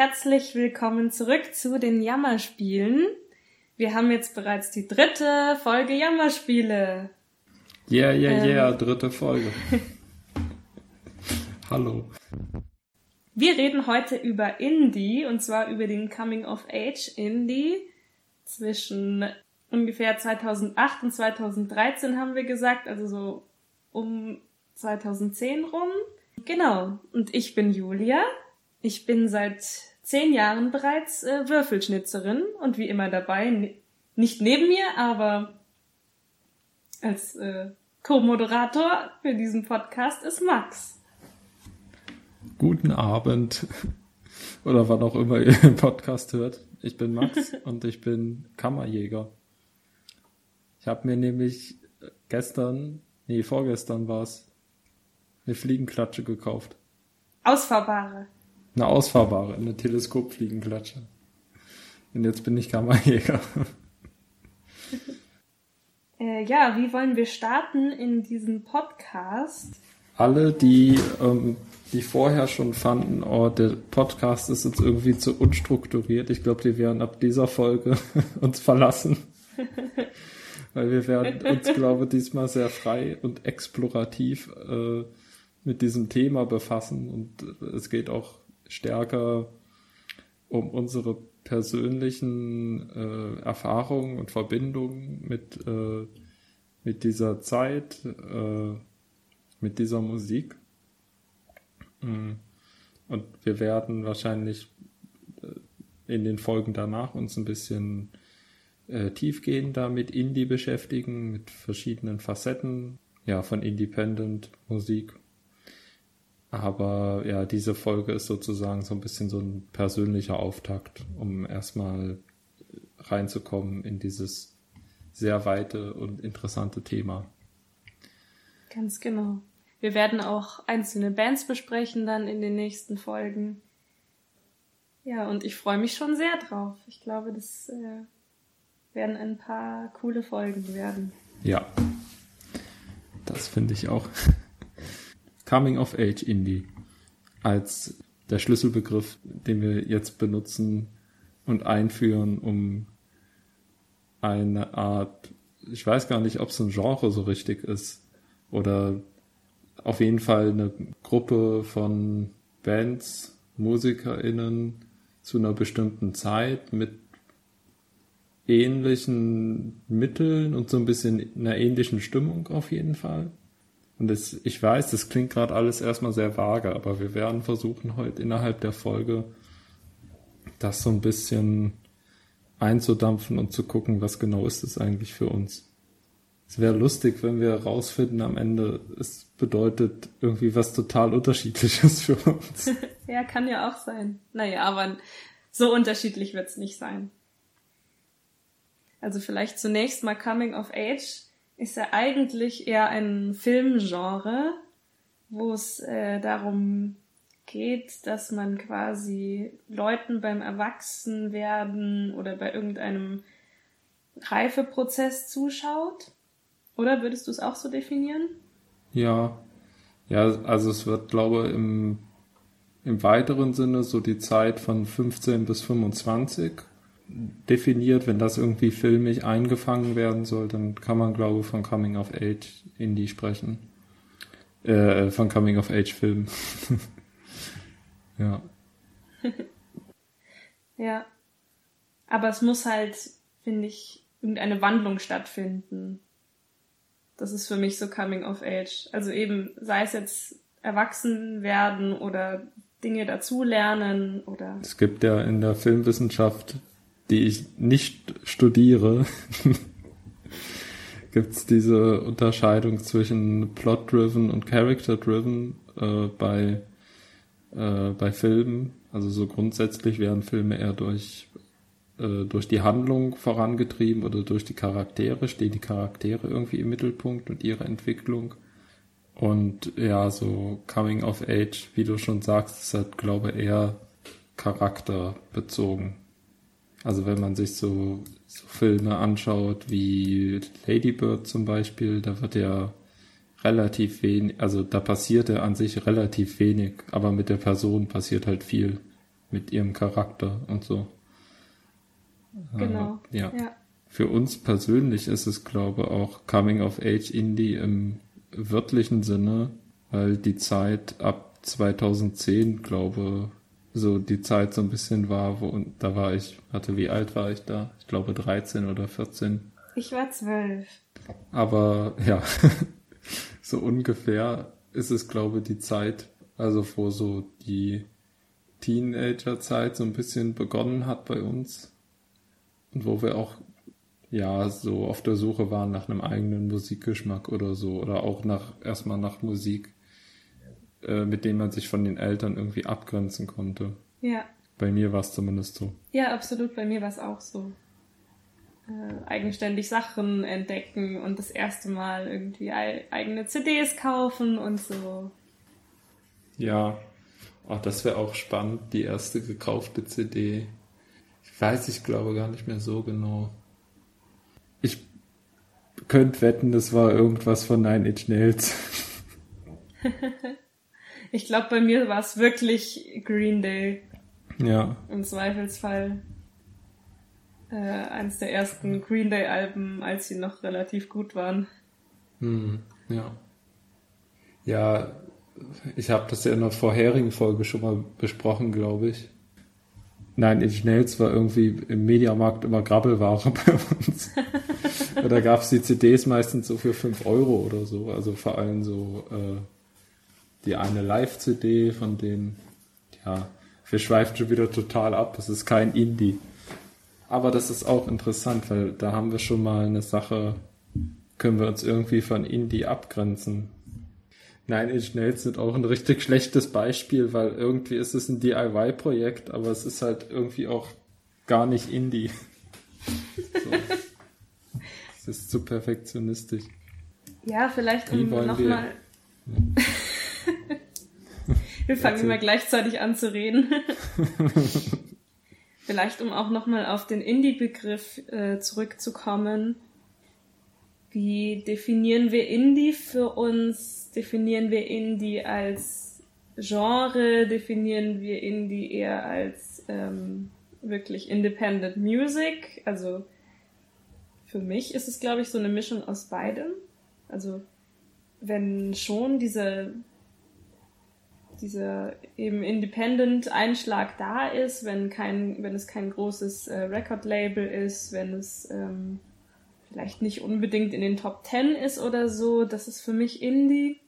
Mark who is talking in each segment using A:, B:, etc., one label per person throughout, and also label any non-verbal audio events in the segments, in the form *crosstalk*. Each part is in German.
A: Herzlich willkommen zurück zu den Jammerspielen. Wir haben jetzt bereits die dritte Folge Jammerspiele.
B: Yeah, yeah, yeah, ähm. dritte Folge. *laughs* Hallo.
A: Wir reden heute über Indie und zwar über den Coming of Age Indie zwischen ungefähr 2008 und 2013 haben wir gesagt, also so um 2010 rum. Genau. Und ich bin Julia. Ich bin seit zehn Jahren bereits äh, Würfelschnitzerin und wie immer dabei, nicht neben mir, aber als äh, Co-Moderator für diesen Podcast ist Max.
B: Guten Abend *laughs* oder wann auch immer ihr den Podcast hört. Ich bin Max *laughs* und ich bin Kammerjäger. Ich habe mir nämlich gestern, nee, vorgestern war es, eine Fliegenklatsche gekauft.
A: Ausfahrbare.
B: Eine ausfahrbare, eine Teleskopfliegenklatsche. Und jetzt bin ich Kammerjäger. *laughs*
A: Äh, ja, wie wollen wir starten in diesem Podcast?
B: Alle, die, ähm, die vorher schon fanden, oh, der Podcast ist jetzt irgendwie zu unstrukturiert. Ich glaube, die werden ab dieser Folge *laughs* uns verlassen. *laughs* Weil wir werden uns, glaube ich, diesmal sehr frei und explorativ äh, mit diesem Thema befassen. Und es geht auch stärker um unsere persönlichen äh, Erfahrungen und Verbindungen mit, äh, mit dieser Zeit, äh, mit dieser Musik. Mm. Und wir werden wahrscheinlich äh, in den Folgen danach uns ein bisschen äh, tiefgehender mit Indie beschäftigen, mit verschiedenen Facetten ja, von Independent Musik. Aber ja, diese Folge ist sozusagen so ein bisschen so ein persönlicher Auftakt, um erstmal reinzukommen in dieses sehr weite und interessante Thema.
A: Ganz genau. Wir werden auch einzelne Bands besprechen dann in den nächsten Folgen. Ja, und ich freue mich schon sehr drauf. Ich glaube, das äh, werden ein paar coole Folgen werden.
B: Ja, das finde ich auch. Coming of Age Indie als der Schlüsselbegriff, den wir jetzt benutzen und einführen, um eine Art, ich weiß gar nicht, ob es ein Genre so richtig ist oder auf jeden Fall eine Gruppe von Bands, MusikerInnen zu einer bestimmten Zeit mit ähnlichen Mitteln und so ein bisschen einer ähnlichen Stimmung auf jeden Fall. Und das, ich weiß, das klingt gerade alles erstmal sehr vage, aber wir werden versuchen, heute innerhalb der Folge das so ein bisschen einzudampfen und zu gucken, was genau ist es eigentlich für uns. Es wäre lustig, wenn wir herausfinden am Ende, es bedeutet irgendwie was total unterschiedliches für uns. *laughs*
A: ja, kann ja auch sein. Naja, aber so unterschiedlich wird es nicht sein. Also vielleicht zunächst mal Coming of Age ist ja eigentlich eher ein Filmgenre, wo es äh, darum geht, dass man quasi Leuten beim Erwachsenwerden oder bei irgendeinem Reifeprozess zuschaut. Oder würdest du es auch so definieren?
B: Ja, ja, also es wird, glaube ich, im, im weiteren Sinne so die Zeit von 15 bis 25 definiert, wenn das irgendwie filmisch eingefangen werden soll, dann kann man, glaube ich, von Coming of Age Indie sprechen. Äh, von Coming of Age Film. *laughs* ja. *laughs*
A: ja. Aber es muss halt, finde ich, irgendeine Wandlung stattfinden. Das ist für mich so Coming of Age. Also eben, sei es jetzt erwachsen werden oder Dinge dazulernen oder.
B: Es gibt ja in der Filmwissenschaft die ich nicht studiere, *laughs* gibt es diese Unterscheidung zwischen Plot-driven und Character-driven äh, bei, äh, bei Filmen. Also so grundsätzlich werden Filme eher durch, äh, durch die Handlung vorangetrieben oder durch die Charaktere, stehen die Charaktere irgendwie im Mittelpunkt und ihre Entwicklung. Und ja, so Coming of Age, wie du schon sagst, ist halt, glaube ich, eher charakterbezogen. Also wenn man sich so, so Filme anschaut wie Lady Bird zum Beispiel, da wird ja relativ wenig, also da passiert ja an sich relativ wenig, aber mit der Person passiert halt viel. mit ihrem Charakter und so.
A: Genau.
B: Äh, ja. ja. Für uns persönlich ist es, glaube ich, auch Coming of Age Indie im wörtlichen Sinne, weil die Zeit ab 2010, glaube so die Zeit so ein bisschen war, wo und da war ich, hatte wie alt war ich da? Ich glaube 13 oder 14.
A: Ich war 12.
B: Aber *laughs* ja, so ungefähr ist es, glaube ich, die Zeit, also wo so die Teenagerzeit so ein bisschen begonnen hat bei uns und wo wir auch ja so auf der Suche waren nach einem eigenen Musikgeschmack oder so oder auch nach erstmal nach Musik, äh, mit dem man sich von den Eltern irgendwie abgrenzen konnte.
A: Ja.
B: Bei mir war es zumindest so.
A: Ja, absolut. Bei mir war es auch so. Äh, eigenständig Sachen entdecken und das erste Mal irgendwie eigene CDs kaufen und so.
B: Ja, Ach, das wäre auch spannend, die erste gekaufte CD. Ich weiß, ich glaube gar nicht mehr so genau. Ich könnte wetten, das war irgendwas von Nine Inch Nails. *laughs*
A: ich glaube, bei mir war es wirklich Green Day.
B: Ja.
A: Im Zweifelsfall. Äh, eines der ersten Green Day Alben, als sie noch relativ gut waren.
B: Hm, ja. Ja, ich habe das ja in der vorherigen Folge schon mal besprochen, glaube ich. Nein, in Schnells war irgendwie im Mediamarkt immer Grabbelware *laughs* bei uns. *laughs* da gab es die CDs meistens so für 5 Euro oder so. Also vor allem so äh, die eine Live-CD von denen, ja, wir schweifen schon wieder total ab. Das ist kein Indie. Aber das ist auch interessant, weil da haben wir schon mal eine Sache, können wir uns irgendwie von Indie abgrenzen. Nein, Inch Nails sind auch ein richtig schlechtes Beispiel, weil irgendwie ist es ein DIY-Projekt, aber es ist halt irgendwie auch gar nicht Indie. *laughs* So. Es ist zu perfektionistisch.
A: Ja, vielleicht um nochmal. Wir, fangen immer gleichzeitig an zu reden. *laughs* vielleicht um auch nochmal auf den Indie-Begriff äh, zurückzukommen. Wie definieren wir Indie für uns? definieren wir Indie als Genre, definieren wir Indie eher als ähm, wirklich Independent Music. Also für mich ist es, glaube ich, so eine Mischung aus beidem. Also wenn schon diese dieser eben Independent-Einschlag da ist, wenn kein, wenn es kein großes äh, Record-Label ist, wenn es ähm, vielleicht nicht unbedingt in den Top Ten ist oder so. Das ist für mich Indie.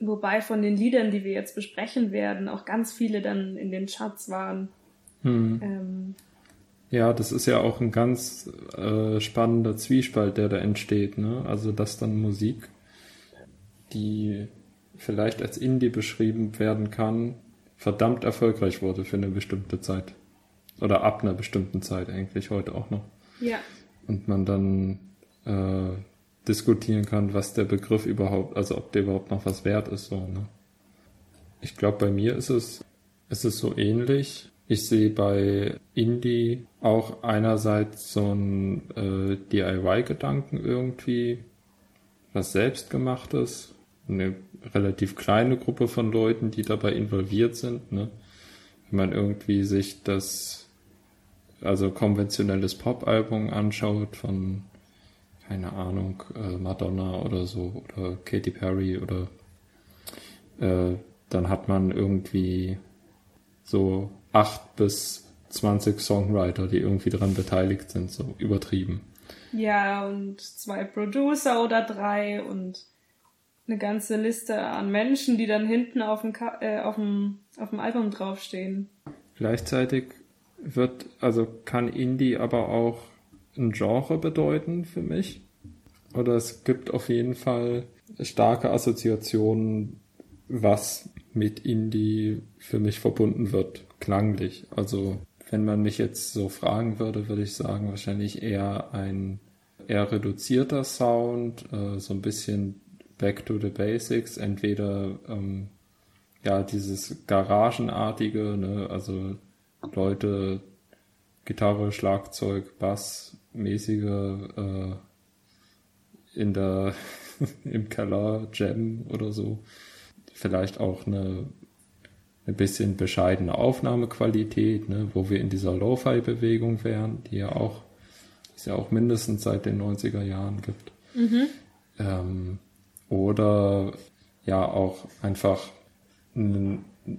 A: Wobei von den Liedern, die wir jetzt besprechen werden, auch ganz viele dann in den Charts waren.
B: Hm. Ähm, ja, das ist ja auch ein ganz äh, spannender Zwiespalt, der da entsteht. Ne? Also, dass dann Musik, die vielleicht als Indie beschrieben werden kann, verdammt erfolgreich wurde für eine bestimmte Zeit. Oder ab einer bestimmten Zeit eigentlich heute auch noch.
A: Ja
B: und man dann äh, diskutieren kann, was der Begriff überhaupt, also ob der überhaupt noch was wert ist. So, ne? Ich glaube, bei mir ist es, ist es so ähnlich. Ich sehe bei Indie auch einerseits so einen äh, DIY-Gedanken irgendwie, was selbstgemachtes, eine relativ kleine Gruppe von Leuten, die dabei involviert sind. Ne? Wenn man irgendwie sich das also konventionelles Pop-Album anschaut von, keine Ahnung, äh, Madonna oder so oder Katy Perry oder äh, dann hat man irgendwie so acht bis zwanzig Songwriter, die irgendwie daran beteiligt sind, so übertrieben.
A: Ja, und zwei Producer oder drei und eine ganze Liste an Menschen, die dann hinten auf dem, äh, auf dem, auf dem Album draufstehen.
B: Gleichzeitig wird, also kann Indie aber auch ein Genre bedeuten für mich. Oder es gibt auf jeden Fall starke Assoziationen, was mit Indie für mich verbunden wird, klanglich. Also wenn man mich jetzt so fragen würde, würde ich sagen, wahrscheinlich eher ein eher reduzierter Sound, äh, so ein bisschen back to the basics, entweder ähm, ja dieses Garagenartige, ne, also Leute Gitarre, Schlagzeug, Bass, mäßige äh, in der *laughs* im Keller Jam oder so. Vielleicht auch eine ein bisschen bescheidene Aufnahmequalität, ne, wo wir in dieser Lo-Fi-Bewegung wären, die ja auch, ist ja auch mindestens seit den 90er Jahren gibt. Mhm. Ähm, oder ja auch einfach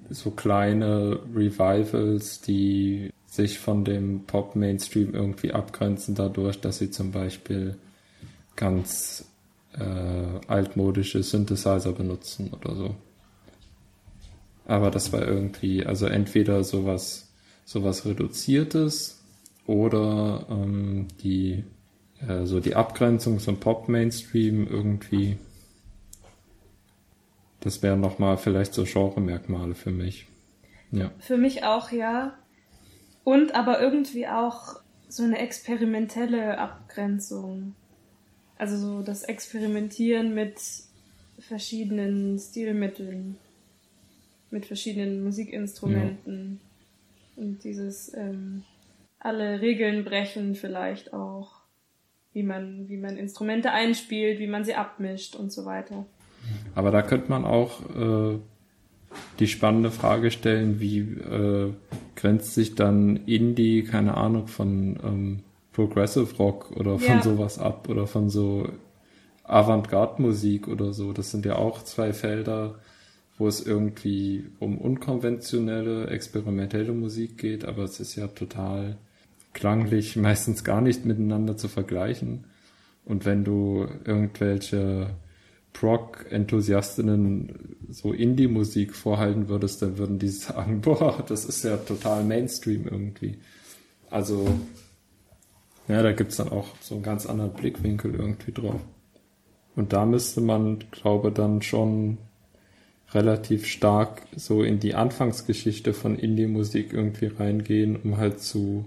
B: so kleine Revivals, die sich von dem Pop-Mainstream irgendwie abgrenzen dadurch, dass sie zum Beispiel ganz äh, altmodische Synthesizer benutzen oder so. Aber das war irgendwie, also entweder sowas, sowas Reduziertes oder ähm, die äh, so die Abgrenzung zum Pop-Mainstream irgendwie. Das wären nochmal vielleicht so Genre-Merkmale für mich. Ja.
A: Für mich auch, ja. Und aber irgendwie auch so eine experimentelle Abgrenzung. Also so das Experimentieren mit verschiedenen Stilmitteln, mit verschiedenen Musikinstrumenten ja. und dieses ähm, alle Regeln brechen vielleicht auch, wie man wie man Instrumente einspielt, wie man sie abmischt und so weiter.
B: Aber da könnte man auch äh, die spannende Frage stellen, wie äh, grenzt sich dann Indie, keine Ahnung, von ähm, Progressive Rock oder von ja. sowas ab oder von so Avantgarde-Musik oder so. Das sind ja auch zwei Felder, wo es irgendwie um unkonventionelle, experimentelle Musik geht, aber es ist ja total klanglich *laughs* meistens gar nicht miteinander zu vergleichen. Und wenn du irgendwelche Prog-Enthusiastinnen so Indie-Musik vorhalten würdest, dann würden die *laughs* sagen, boah, das ist ja total Mainstream irgendwie. Also, ja, da gibt's dann auch so einen ganz anderen Blickwinkel irgendwie drauf. Und da müsste man, glaube dann schon relativ stark so in die Anfangsgeschichte von Indie-Musik irgendwie reingehen, um halt zu,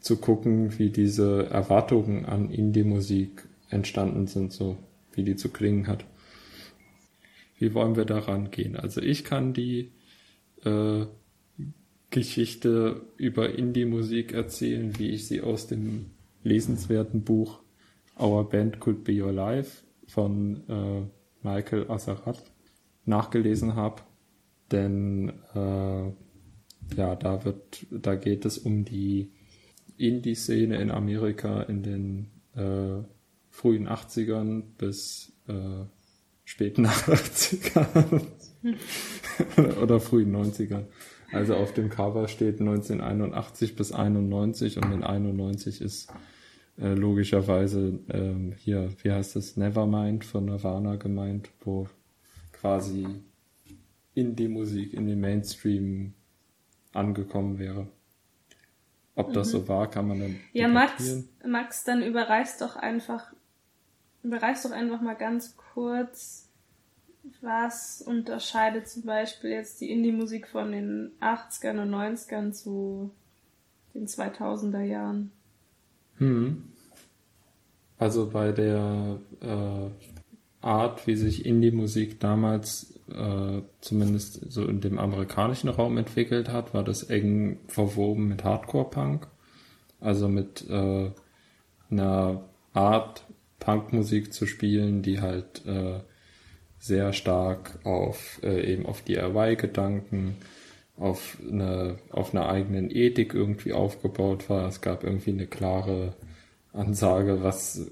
B: zu gucken, wie diese Erwartungen an Indie-Musik entstanden sind, so wie die zu klingen hat. Wie wollen wir da rangehen? Also ich kann die äh, Geschichte über Indie-Musik erzählen, wie ich sie aus dem lesenswerten Buch Our Band Could Be Your Life von äh, Michael Azarat nachgelesen habe. Denn äh, ja, da wird, da geht es um die Indie-Szene in Amerika in den äh, frühen 80ern bis äh, späten *laughs* 80ern *laughs* oder frühen 90ern. Also auf dem Cover steht 1981 bis 91 und in 91 ist äh, logischerweise ähm, hier, wie heißt das, Nevermind von Nirvana gemeint, wo quasi Indie-Musik in den Mainstream angekommen wäre. Ob das mhm. so war, kann man dann.
A: Ja, Max, Max, dann überreißt doch einfach Bereichst doch einfach mal ganz kurz, was unterscheidet zum Beispiel jetzt die Indie-Musik von den 80ern und 90ern zu den 2000er Jahren?
B: Hm. Also bei der äh, Art, wie sich Indie-Musik damals äh, zumindest so in dem amerikanischen Raum entwickelt hat, war das eng verwoben mit Hardcore-Punk. Also mit äh, einer Art Punkmusik zu spielen, die halt äh, sehr stark auf äh, eben auf DIY-Gedanken, auf eine auf einer eigenen Ethik irgendwie aufgebaut war. Es gab irgendwie eine klare Ansage, was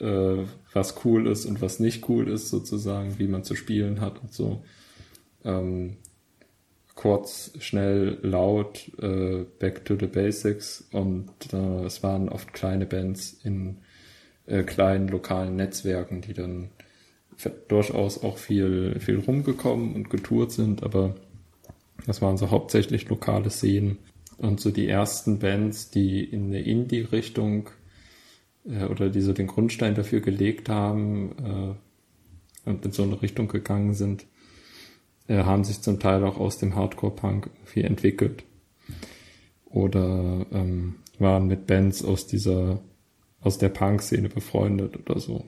B: äh, was cool ist und was nicht cool ist sozusagen, wie man zu spielen hat und so. Ähm, kurz, schnell, laut, äh, back to the basics und äh, es waren oft kleine Bands in äh, kleinen lokalen Netzwerken, die dann durchaus auch viel, viel rumgekommen und getourt sind, aber das waren so hauptsächlich lokale Szenen. Und so die ersten Bands, die in eine Indie-Richtung äh, oder die so den Grundstein dafür gelegt haben äh, und in so eine Richtung gegangen sind, äh, haben sich zum Teil auch aus dem Hardcore-Punk irgendwie entwickelt. Oder ähm, waren mit Bands aus dieser aus der Punk-Szene befreundet oder so.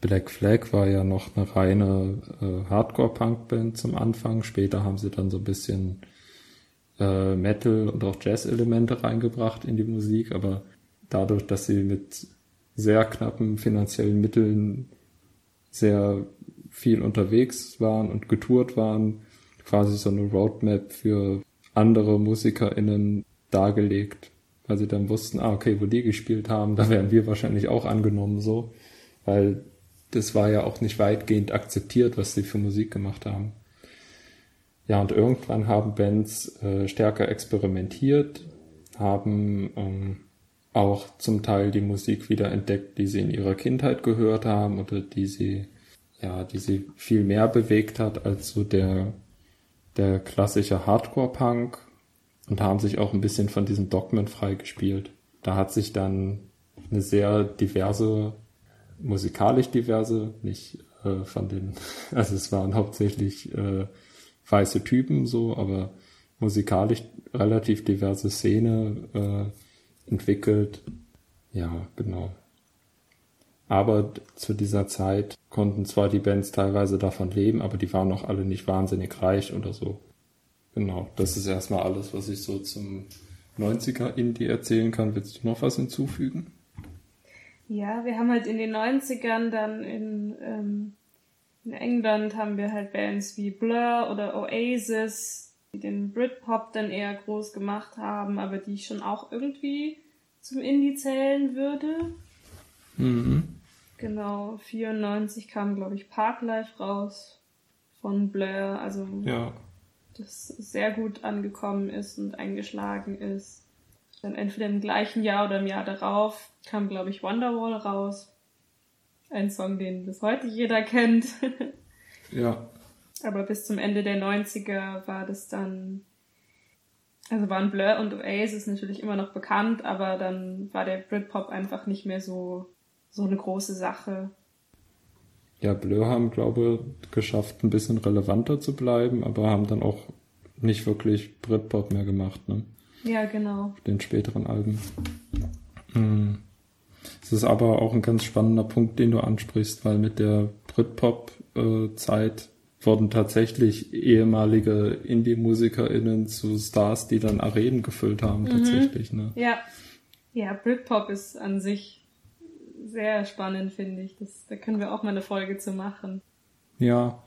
B: Black Flag war ja noch eine reine äh, Hardcore-Punk-Band zum Anfang. Später haben sie dann so ein bisschen äh, Metal und auch Jazz-Elemente reingebracht in die Musik, aber dadurch, dass sie mit sehr knappen finanziellen Mitteln sehr viel unterwegs waren und getourt waren, quasi so eine Roadmap für andere MusikerInnen dargelegt, weil sie dann wussten, ah, okay, wo die gespielt haben, da werden wir wahrscheinlich auch angenommen so, weil das war ja auch nicht weitgehend akzeptiert, was sie für Musik gemacht haben. Ja, und irgendwann haben Bands äh, stärker experimentiert, haben ähm, auch zum Teil die Musik wieder entdeckt, die sie in ihrer Kindheit gehört haben oder die sie, ja, die sie viel mehr bewegt hat als so der, der klassische Hardcore-Punk und haben sich auch ein bisschen von diesen Dogmen freigespielt. Da hat sich dann eine sehr diverse, musikalisch diverse, nicht äh, von den, *laughs* also es waren hauptsächlich äh, weiße Typen so, aber musikalisch relativ diverse Szene äh, entwickelt. Ja, genau. Aber zu dieser Zeit konnten zwar die Bands teilweise davon leben, aber die waren auch alle nicht wahnsinnig reich oder so. Genau, das ist erstmal alles, was ich so zum 90er Indie erzählen kann. Willst du noch was hinzufügen?
A: Ja, wir haben halt in den 90ern dann in, ähm, in England haben wir halt Bands wie Blur oder Oasis, die den Britpop dann eher groß gemacht haben, aber die ich schon auch irgendwie zum Indie zählen würde. Mhm. Genau, 94 kam, glaube ich, Parklife raus von Blur, also ja das sehr gut angekommen ist und eingeschlagen ist. Dann entweder im gleichen Jahr oder im Jahr darauf kam, glaube ich, Wonderwall raus. Ein Song, den bis heute jeder kennt. *laughs* ja. Aber bis zum Ende der 90er war das dann, also waren Blur und Oasis natürlich immer noch bekannt, aber dann war der Britpop einfach nicht mehr so, so eine große Sache.
B: Ja, Blur haben, glaube ich, geschafft, ein bisschen relevanter zu bleiben, aber haben dann auch nicht wirklich Britpop mehr gemacht, ne?
A: Ja, genau.
B: Den späteren Alben. Hm. Es ist aber auch ein ganz spannender Punkt, den du ansprichst, weil mit der Britpop-Zeit wurden tatsächlich ehemalige Indie-MusikerInnen zu Stars, die dann Arenen gefüllt haben, mhm. tatsächlich, ne?
A: Ja. Ja, Britpop ist an sich sehr spannend, finde ich. Das, da können wir auch mal eine Folge zu machen.
B: Ja.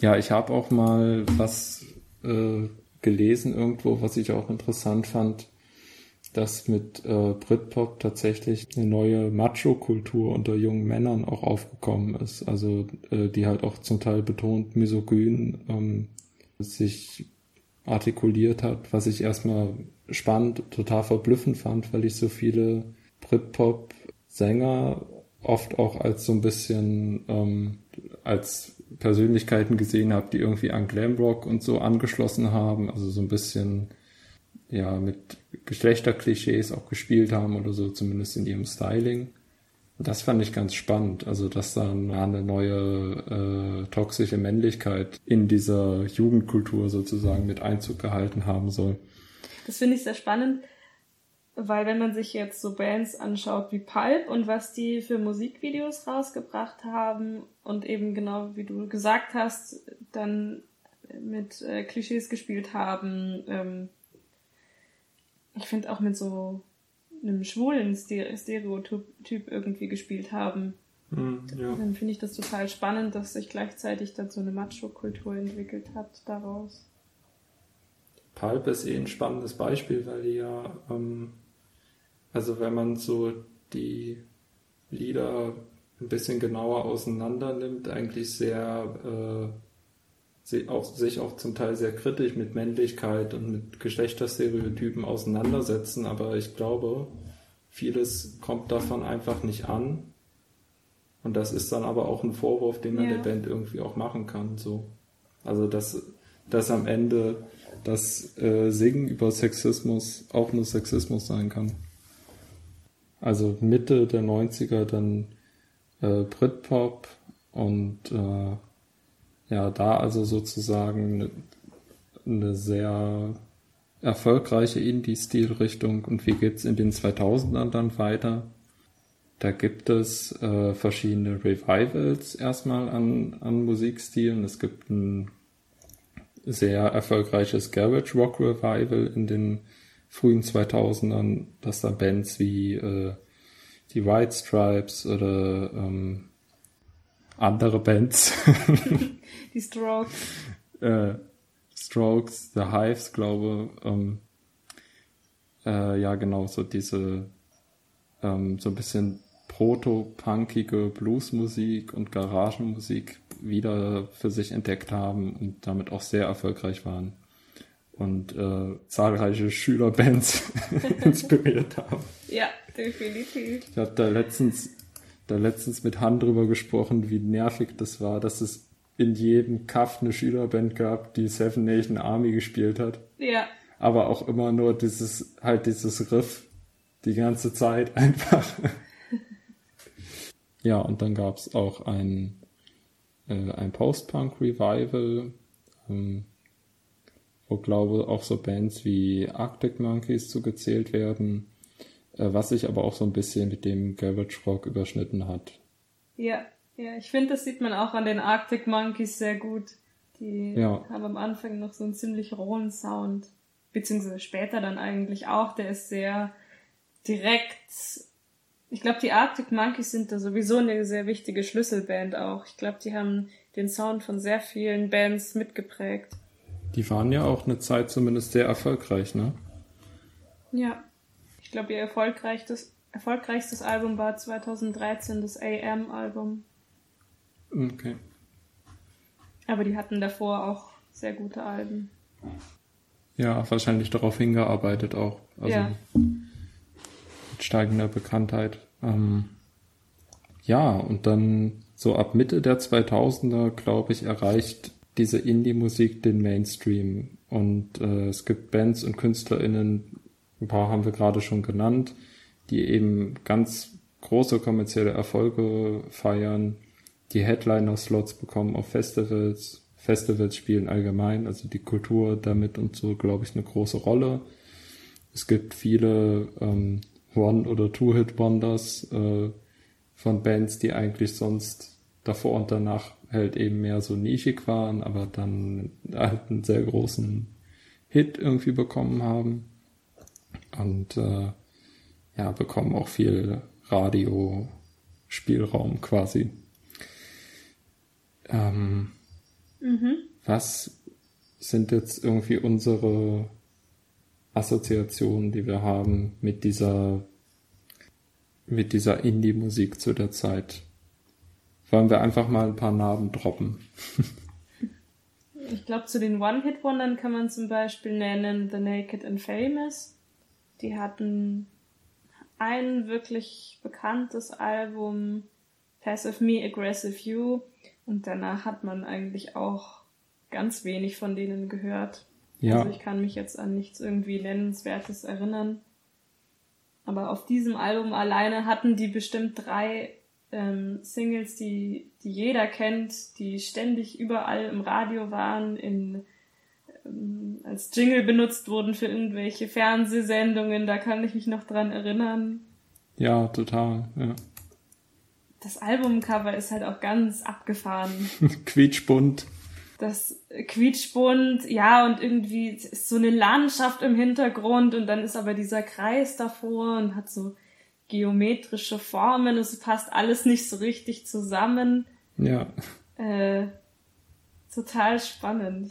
B: Ja, ich habe auch mal was äh, gelesen irgendwo, was ich auch interessant fand, dass mit äh, Britpop tatsächlich eine neue Macho-Kultur unter jungen Männern auch aufgekommen ist. Also äh, die halt auch zum Teil betont misogyn ähm, sich artikuliert hat, was ich erstmal spannend, total verblüffend fand, weil ich so viele Britpop-Sänger oft auch als so ein bisschen ähm, als Persönlichkeiten gesehen habe, die irgendwie an Glamrock und so angeschlossen haben, also so ein bisschen ja mit Geschlechterklischees auch gespielt haben oder so, zumindest in ihrem Styling. Und das fand ich ganz spannend, also dass dann eine neue äh, toxische Männlichkeit in dieser Jugendkultur sozusagen mit Einzug gehalten haben soll.
A: Das finde ich sehr spannend, weil wenn man sich jetzt so Bands anschaut wie Pulp und was die für Musikvideos rausgebracht haben und eben genau wie du gesagt hast, dann mit äh, Klischees gespielt haben, ähm, ich finde auch mit so einem schwulen Stereotyp irgendwie gespielt haben. Mm, ja. Dann finde ich das total spannend, dass sich gleichzeitig dann so eine Macho-Kultur entwickelt hat daraus.
B: Pulp ist eh ein spannendes Beispiel, weil die ja ähm, also wenn man so die Lieder ein bisschen genauer auseinander nimmt, eigentlich sehr äh, auch, sich auch zum Teil sehr kritisch mit Männlichkeit und mit Geschlechterstereotypen auseinandersetzen, aber ich glaube, vieles kommt davon einfach nicht an. Und das ist dann aber auch ein Vorwurf, den man ja. der Band irgendwie auch machen kann. So. Also dass, dass am Ende das äh, Singen über Sexismus auch nur Sexismus sein kann also Mitte der 90er dann äh, Britpop und äh, ja, da also sozusagen eine, eine sehr erfolgreiche Indie-Stilrichtung und wie geht's in den 2000ern dann weiter? Da gibt es äh, verschiedene Revivals erstmal an, an Musikstilen. Es gibt ein sehr erfolgreiches Garage Rock Revival in den frühen 2000ern, dass da Bands wie äh, die White Stripes oder ähm, andere Bands. *laughs*
A: die Strokes. *laughs*
B: Äh, Strokes, The Hives, glaube ähm, äh, ja genau, so diese ähm, so ein bisschen proto-punkige Bluesmusik und Garagenmusik wieder für sich entdeckt haben und damit auch sehr erfolgreich waren und äh, zahlreiche Schülerbands *laughs* inspiriert haben.
A: Ja, definitiv.
B: Ich habe da letztens, da letztens mit Han drüber gesprochen, wie nervig das war, dass es in jedem Kaff eine Schülerband gab, die Seven Nation Army gespielt hat.
A: Ja.
B: Aber auch immer nur dieses, halt dieses Riff die ganze Zeit *laughs* einfach. ja, und dann gab's auch ein, äh, ein Post-Punk-Revival, ähm, wo glaube auch so Bands wie Arctic Monkeys zugezählt werden, äh, was sich aber auch so ein bisschen mit dem Garage Rock überschnitten hat.
A: Ja, ja, ich finde, das sieht man auch an den Arctic Monkeys sehr gut. Die ja. haben am Anfang noch so einen ziemlich rohen Sound. Beziehungsweise später dann eigentlich auch. Der ist sehr direkt. Ich glaube, die Arctic Monkeys sind da sowieso eine sehr wichtige Schlüsselband auch. Ich glaube, die haben den Sound von sehr vielen Bands mitgeprägt.
B: Die waren ja auch eine Zeit zumindest sehr erfolgreich, ne?
A: Ja. Ich glaube, ihr erfolgreichstes, erfolgreichstes Album war 2013 das AM-Album.
B: Okay.
A: Aber die hatten davor auch sehr gute Alben.
B: Ja, wahrscheinlich darauf hingearbeitet auch. Also ja. mit steigender Bekanntheit. Ähm, ja, und dann so ab Mitte der 2000er, glaube ich, erreicht diese Indie-Musik den Mainstream. Und äh, es gibt Bands und KünstlerInnen, ein paar haben wir gerade schon genannt, die eben ganz große kommerzielle Erfolge feiern die Headliner-Slots bekommen auf Festivals. Festivals spielen allgemein, also die Kultur damit und so, glaube ich, eine große Rolle. Es gibt viele ähm, One- oder Two-Hit-Wonders äh, von Bands, die eigentlich sonst davor und danach halt eben mehr so nischig waren, aber dann halt einen sehr großen Hit irgendwie bekommen haben. Und äh, ja, bekommen auch viel Radio-Spielraum quasi. Ähm, mhm. Was sind jetzt irgendwie unsere Assoziationen, die wir haben mit dieser mit dieser Indie-Musik zu der Zeit? Wollen wir einfach mal ein paar Namen droppen?
A: ich glaube, zu den One-Hit-Wondern kann man zum Beispiel nennen The Naked and Famous. Die hatten ein wirklich bekanntes Album, Passive Me, Aggressive You. Und danach hat man eigentlich auch ganz wenig von denen gehört. Ja. Also ich kann mich jetzt an nichts irgendwie Nennenswertes erinnern. Aber auf diesem Album alleine hatten die bestimmt drei ähm, Singles, die, die jeder kennt, die ständig überall im Radio waren, in, ähm, als Jingle benutzt wurden für irgendwelche Fernsehsendungen. Da kann ich mich noch dran erinnern.
B: Ja, total. Ja
A: das Albumcover ist halt auch ganz abgefahren. *laughs*
B: quietschbunt.
A: Das quietschbunt, ja, und irgendwie ist so eine Landschaft im Hintergrund und dann ist aber dieser Kreis davor und hat so geometrische Formen. Es passt alles nicht so richtig zusammen.
B: Ja.
A: Äh, total spannend.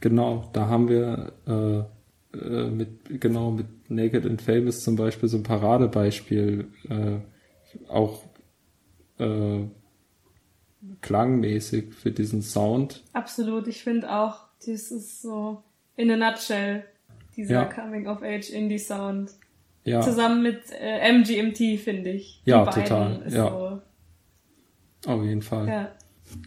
B: Genau, da haben wir äh, äh, mit genau mit Naked and Famous zum Beispiel so ein Paradebeispiel äh, auch äh, klangmäßig für diesen Sound.
A: Absolut, ich finde auch, das ist so in a nutshell dieser ja. Coming of Age Indie Sound. Ja. Zusammen mit äh, MGMT, finde ich.
B: Ja, total. Ja. So. Auf jeden Fall. Ja.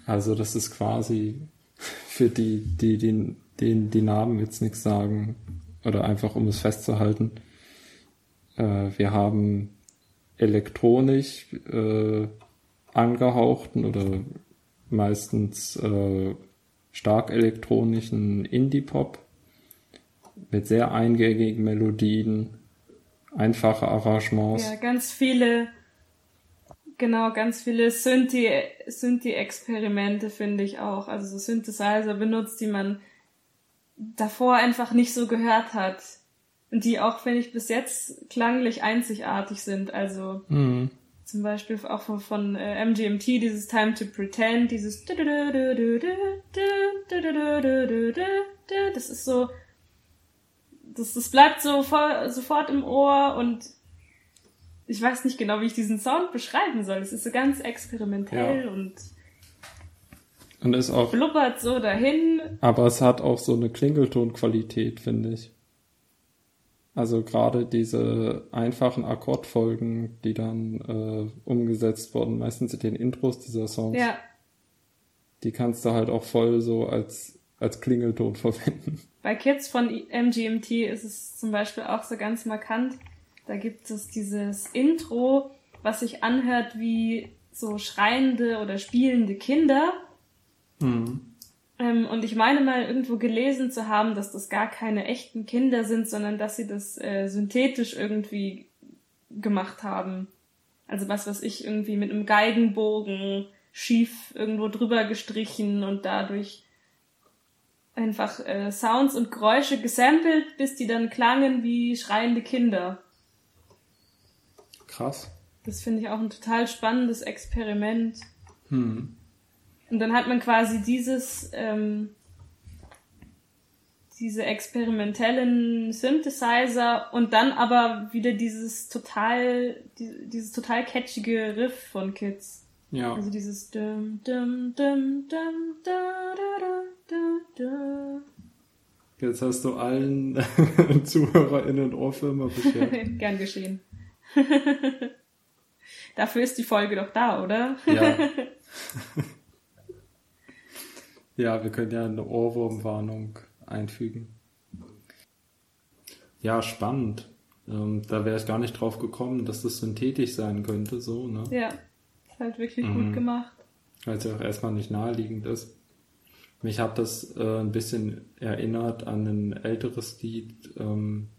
B: Also das ist quasi für die, die, die, die, die Namen jetzt nichts sagen oder einfach um es festzuhalten. Äh, wir haben elektronisch äh, angehauchten oder meistens äh, stark elektronischen Indie-Pop mit sehr eingängigen Melodien, einfache Arrangements.
A: Ja, ganz viele, genau, ganz viele Synthi-Experimente finde ich auch. Also so Synthesizer benutzt, die man davor einfach nicht so gehört hat. Und die auch, finde ich, bis jetzt klanglich einzigartig sind. Also mhm zum Beispiel auch von, von äh, MGMT, dieses Time to Pretend, dieses das ist so, das, das bleibt so voll, sofort im Ohr und ich weiß nicht genau, wie ich diesen Sound beschreiben soll. Es ist so ganz experimentell ja. und
B: und ist auch
A: blubbert so dahin.
B: Aber es hat auch so eine Klingeltonqualität, finde ich. Also gerade diese einfachen Akkordfolgen, die dann äh, umgesetzt wurden, meistens in den Intros dieser Songs. Ja. Die kannst du halt auch voll so als als Klingelton *laughs* verwenden.
A: Bei Kids von MGMT ist es zum Beispiel auch so ganz markant. Da gibt es dieses Intro, was sich anhört wie so schreiende oder spielende Kinder. Mhm. Ähm, und ich meine mal irgendwo gelesen zu haben, dass das gar keine echten Kinder sind, sondern dass sie das äh, synthetisch irgendwie gemacht haben. Also was, was ich irgendwie mit einem Geigenbogen schief irgendwo drüber gestrichen und dadurch einfach äh, Sounds und Geräusche gesampelt, bis die dann klangen wie schreiende Kinder.
B: Krass.
A: Das finde ich auch ein total spannendes Experiment. Hm. Und dann hat man quasi dieses, ähm, diese experimentellen Synthesizer und dann aber wieder dieses total, dieses total catchige Riff von Kids. Ja. Also dieses dum, dum, dum, dum, da, da, da,
B: da, Jetzt hast du allen *laughs* ZuhörerInnen Ohrfilme beschert. *laughs*
A: Gern geschehen. *laughs* Dafür ist die Folge doch da, oder?
B: Ja. ja, wir können ja eine Ohrwurmwarnung einfügen. Ja, spannend. Ähm, da wäre ich gar nicht drauf gekommen, dass das synthetisch sein könnte, so, ne?
A: Ja, halt wirklich mhm. gut gemacht.
B: Weil es ja auch erstmal nicht naheliegend ist. Mich hat das äh, ein bisschen erinnert an ein älteres Lied, ähm,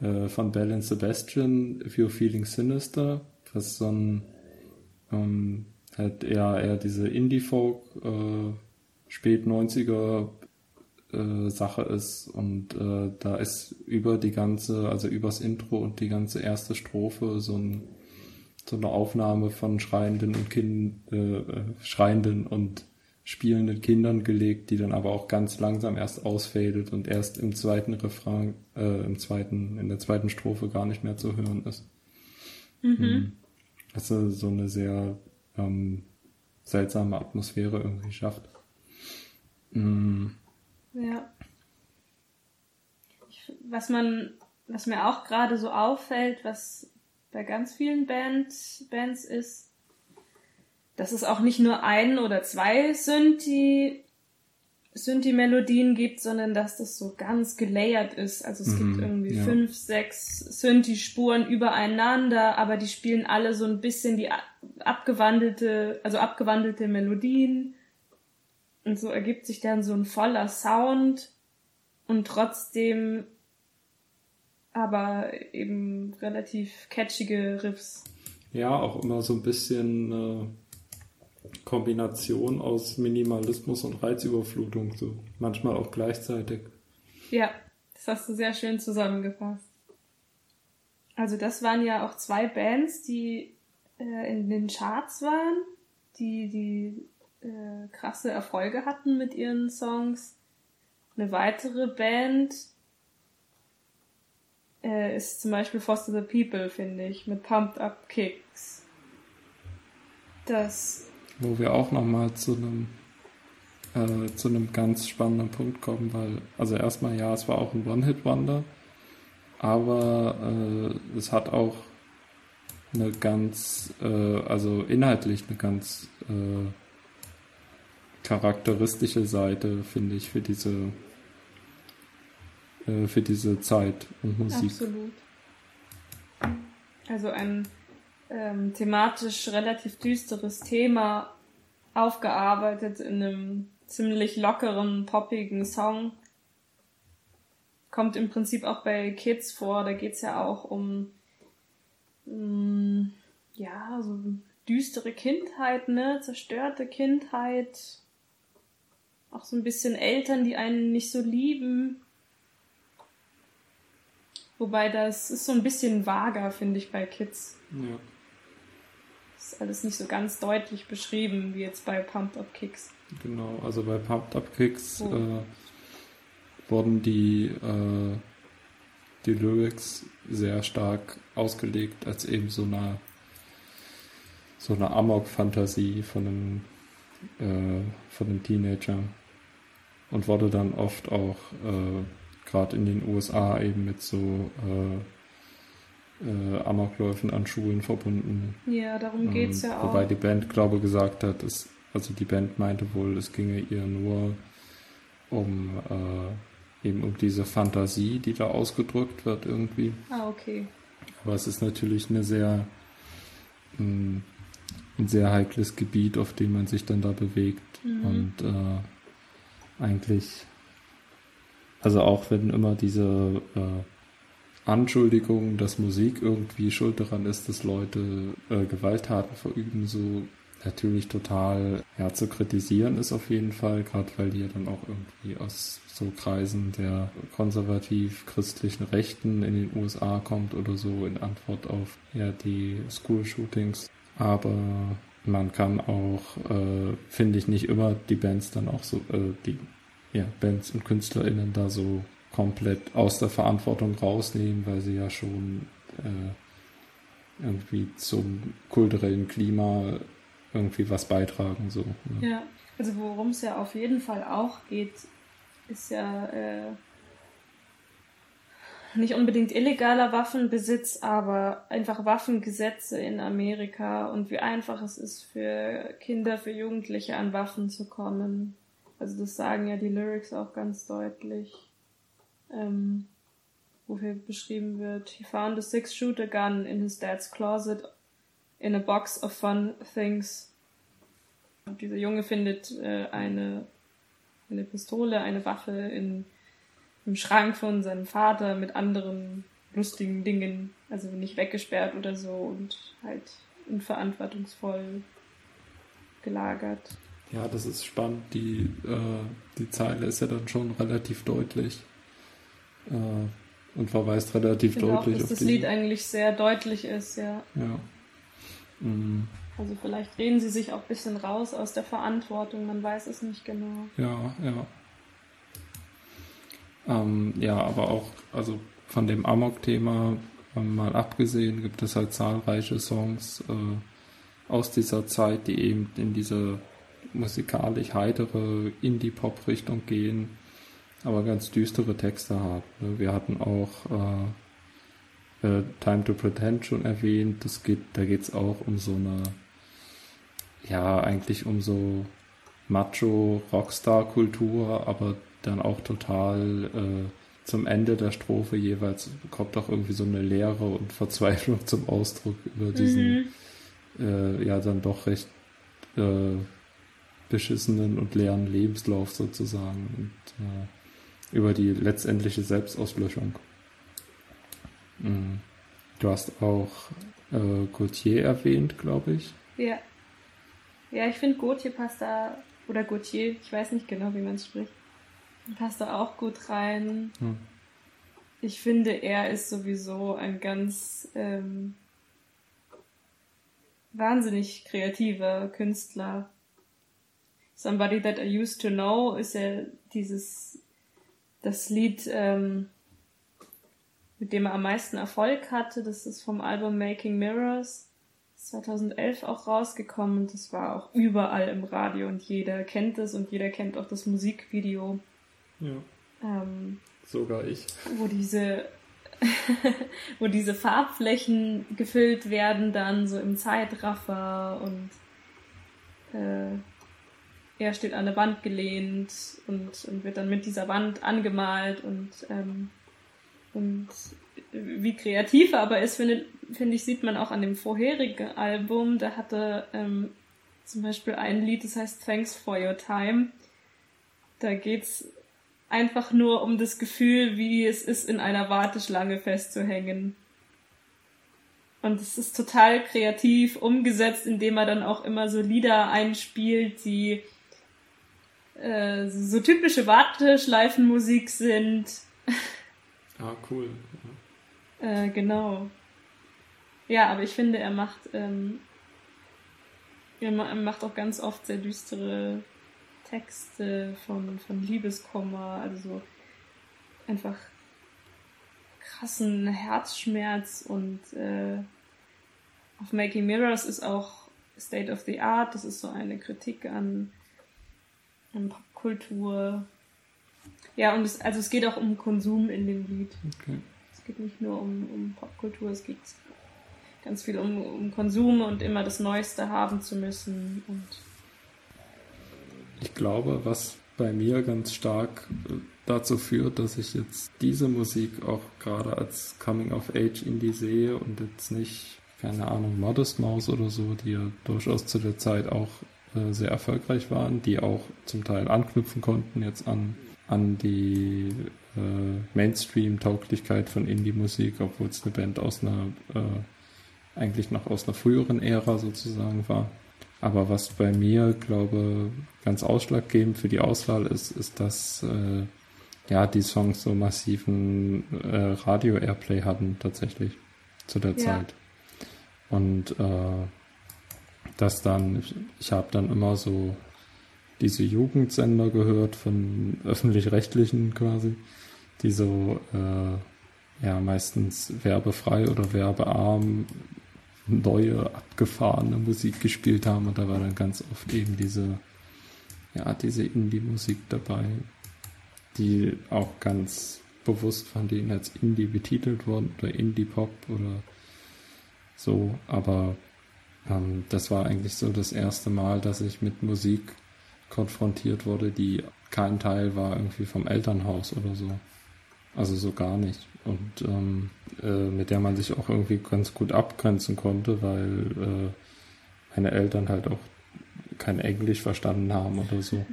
B: äh, von Bell and Sebastian, If You're Feeling Sinister, was so ein ähm, halt eher, eher diese Indie-Folk, äh, spät 90er äh, Sache ist und äh, da ist über die ganze, also übers Intro und die ganze erste Strophe so ein so eine Aufnahme von schreienden und kind, äh, äh schreienden und spielenden Kindern gelegt, die dann aber auch ganz langsam erst ausfadet und erst im zweiten Refrain, äh, im zweiten, in der zweiten Strophe gar nicht mehr zu hören ist. Mhm. Hm. Also so eine sehr ähm, seltsame Atmosphäre irgendwie schafft.
A: Mhm. Ja. Was man, was mir auch gerade so auffällt, was bei ganz vielen Band, Bands ist, dass es auch nicht nur ein oder zwei Synthi, Synthi-Melodien gibt, sondern dass das so ganz gelayert ist. Also es mhm, gibt irgendwie ja. fünf, sechs Synthi-Spuren übereinander, aber die spielen alle so ein bisschen die abgewandelte, also abgewandelte Melodien. Und so ergibt sich dann so ein voller Sound und trotzdem aber eben relativ catchige Riffs.
B: Ja, auch immer so ein bisschen äh, Kombination aus Minimalismus und Reizüberflutung, so manchmal auch gleichzeitig.
A: Ja, das hast du sehr schön zusammengefasst. Also das waren ja auch zwei Bands, die äh, in den Charts waren, die die äh, krasse Erfolge hatten mit ihren Songs. Eine weitere Band äh, ist zum Beispiel Foster the People, finde ich, mit Pumped Up Kicks. Das
B: wo wir auch nochmal zu einem äh, zu einem ganz spannenden Punkt kommen, weil, also erstmal ja, es war auch ein One-Hit-Wonder, aber äh, es hat auch eine ganz, äh, also inhaltlich eine ganz äh, charakteristische Seite, finde ich, für diese äh, für diese Zeit und Musik.
A: Absolut. Also ein ähm, thematisch relativ düsteres Thema aufgearbeitet in einem ziemlich lockeren, poppigen Song. Kommt im Prinzip auch bei Kids vor, da geht's ja auch um, um mm, ja, so düstere Kindheit, ne, zerstörte Kindheit. Auch so ein bisschen Eltern, die einen nicht so lieben. Wobei das ist so ein bisschen vager, finde ich, bei Kids. Ja. ist alles nicht so ganz deutlich beschrieben, wie jetzt bei Pumped Up Kicks.
B: Genau, also bei Pumped Up Kicks oh. äh, wurden die, äh, die Lyrics sehr stark ausgelegt als eben so eine, so eine Amok-Fantasie von einem, äh, von einem Teenager und wurde dann oft auch äh, gerade in den USA eben mit so äh, äh, Amokläufen an Schulen verbunden.
A: Ja, darum geht es ja
B: auch. Wobei die Band, glaube gesagt hat, es, also die Band meinte wohl, es ginge ihr nur um äh, eben um diese Fantasie, die da ausgedrückt wird irgendwie.
A: Ah, okay.
B: Aber es ist natürlich eine sehr ein, ein sehr heikles Gebiet, auf dem man sich dann da bewegt. Mhm. Und äh, eigentlich also auch wenn immer diese äh, Anschuldigung, dass Musik irgendwie schuld daran ist, dass Leute äh, Gewalttaten verüben, so natürlich total ja, zu kritisieren ist auf jeden Fall, gerade weil die ja dann auch irgendwie aus so Kreisen der konservativ-christlichen Rechten in den USA kommt oder so in Antwort auf ja die School-Shootings. Aber man kann auch, äh, finde ich, nicht immer die Bands dann auch so, äh, die ja, Bands und KünstlerInnen da so komplett aus der Verantwortung rausnehmen, weil sie ja schon äh, irgendwie zum kulturellen Klima irgendwie was beitragen. So,
A: ne? Ja, also worum es ja auf jeden Fall auch geht, ist ja äh, nicht unbedingt illegaler Waffenbesitz, aber einfach Waffengesetze in Amerika und wie einfach es ist für Kinder, für Jugendliche an Waffen zu kommen. Also das sagen ja die Lyrics auch ganz deutlich, ähm, wofür beschrieben wird. He found a six-shooter gun in his dad's closet in a box of fun things. Und dieser Junge findet äh, eine, eine Pistole, eine Waffe in, im Schrank von seinem Vater mit anderen lustigen Dingen, also nicht weggesperrt oder so und halt unverantwortungsvoll gelagert.
B: Ja, das ist spannend. Die, äh, die Zeile ist ja dann schon relativ deutlich äh, und verweist relativ
A: ich
B: deutlich
A: auch, dass
B: auf
A: das Lied eigentlich sehr deutlich ist, ja.
B: Ja. Mhm.
A: Also vielleicht reden sie sich auch ein bisschen raus aus der Verantwortung, man weiß es nicht genau.
B: Ja, ja. Ähm, ja, aber auch, also von dem Amok-Thema mal abgesehen, gibt es halt zahlreiche Songs äh, aus dieser Zeit, die eben in diese musikalisch heitere Indie-Pop-Richtung gehen, aber ganz düstere Texte haben. Ne? Wir hatten auch äh, äh, Time to Pretend schon erwähnt. Das geht, da geht es auch um so eine, ja, eigentlich um so Macho-Rockstar-Kultur, aber dann auch total äh, zum Ende der Strophe jeweils kommt auch irgendwie so eine Leere und Verzweiflung zum Ausdruck über diesen, mhm. äh, ja, dann doch recht äh, beschissenen und leeren Lebenslauf sozusagen und äh, über die letztendliche Selbstauslöschung. Mhm. Du hast auch äh, Gautier erwähnt, glaube ich.
A: Ja. Ja, ich finde Gautier passt da, oder Gautier, ich weiß nicht genau, wie man es spricht, passt da auch gut rein. Hm. Ich finde, er ist sowieso ein ganz ähm, wahnsinnig kreativer Künstler. Somebody That I Used to Know ist ja dieses, das Lied, ähm, mit dem er am meisten Erfolg hatte. Das ist vom Album Making Mirrors. 2011 auch rausgekommen und das war auch überall im Radio und jeder kennt es und jeder kennt auch das Musikvideo.
B: Ja. Ähm, Sogar ich.
A: Wo diese, *laughs* wo diese Farbflächen gefüllt werden dann so im Zeitraffer und äh, er steht an der Wand gelehnt und, und wird dann mit dieser Wand angemalt und, ähm, und wie kreativ er aber ist, finde find ich, sieht man auch an dem vorherigen Album. Da hatte ähm, zum Beispiel ein Lied, das heißt Thanks for Your Time. Da geht's einfach nur um das Gefühl, wie es ist, in einer Warteschlange festzuhängen. Und es ist total kreativ umgesetzt, indem er dann auch immer so Lieder einspielt, die äh, so typische Warteschleifenmusik sind.
B: Ah, cool.
A: Ja. *laughs* äh, genau. Ja, aber ich finde, er macht ähm, Er macht auch ganz oft sehr düstere Texte von, von Liebeskummer, also so einfach krassen Herzschmerz und äh, auf Making Mirrors ist auch State of the Art, das ist so eine Kritik an, an Popkultur. Ja, und es, also es geht auch um Konsum in dem Lied. Okay. Es geht nicht nur um, um Popkultur, es geht ganz viel um, um Konsum und immer das Neueste haben zu müssen. Und
B: ich glaube, was bei mir ganz stark äh, dazu führt, dass ich jetzt diese Musik auch gerade als Coming of Age Indie sehe und jetzt nicht, keine Ahnung, Modest Mouse oder so, die ja durchaus zu der Zeit auch äh, sehr erfolgreich waren, die auch zum Teil anknüpfen konnten jetzt an, an die äh, Mainstream-Tauglichkeit von Indie-Musik, obwohl es eine Band aus einer, äh, eigentlich noch aus einer früheren Ära sozusagen war. Aber was bei mir, glaube ganz ausschlaggebend für die Auswahl ist, ist, dass äh, ja die Songs so massiven äh, Radio-Airplay hatten tatsächlich zu der ja. Zeit. Und äh, dass dann, ich, ich habe dann immer so diese Jugendsender gehört von öffentlich-rechtlichen quasi, die so äh, ja meistens werbefrei oder werbearm neue, abgefahrene Musik gespielt haben. Und da war dann ganz oft eben diese, ja, diese Indie-Musik dabei, die auch ganz bewusst von denen als Indie betitelt worden oder Indie-Pop oder so, aber ähm, das war eigentlich so das erste Mal, dass ich mit Musik konfrontiert wurde, die kein Teil war irgendwie vom Elternhaus oder so. Also so gar nicht. Und ähm, äh, mit der man sich auch irgendwie ganz gut abgrenzen konnte, weil äh, meine Eltern halt auch kein Englisch verstanden haben oder so.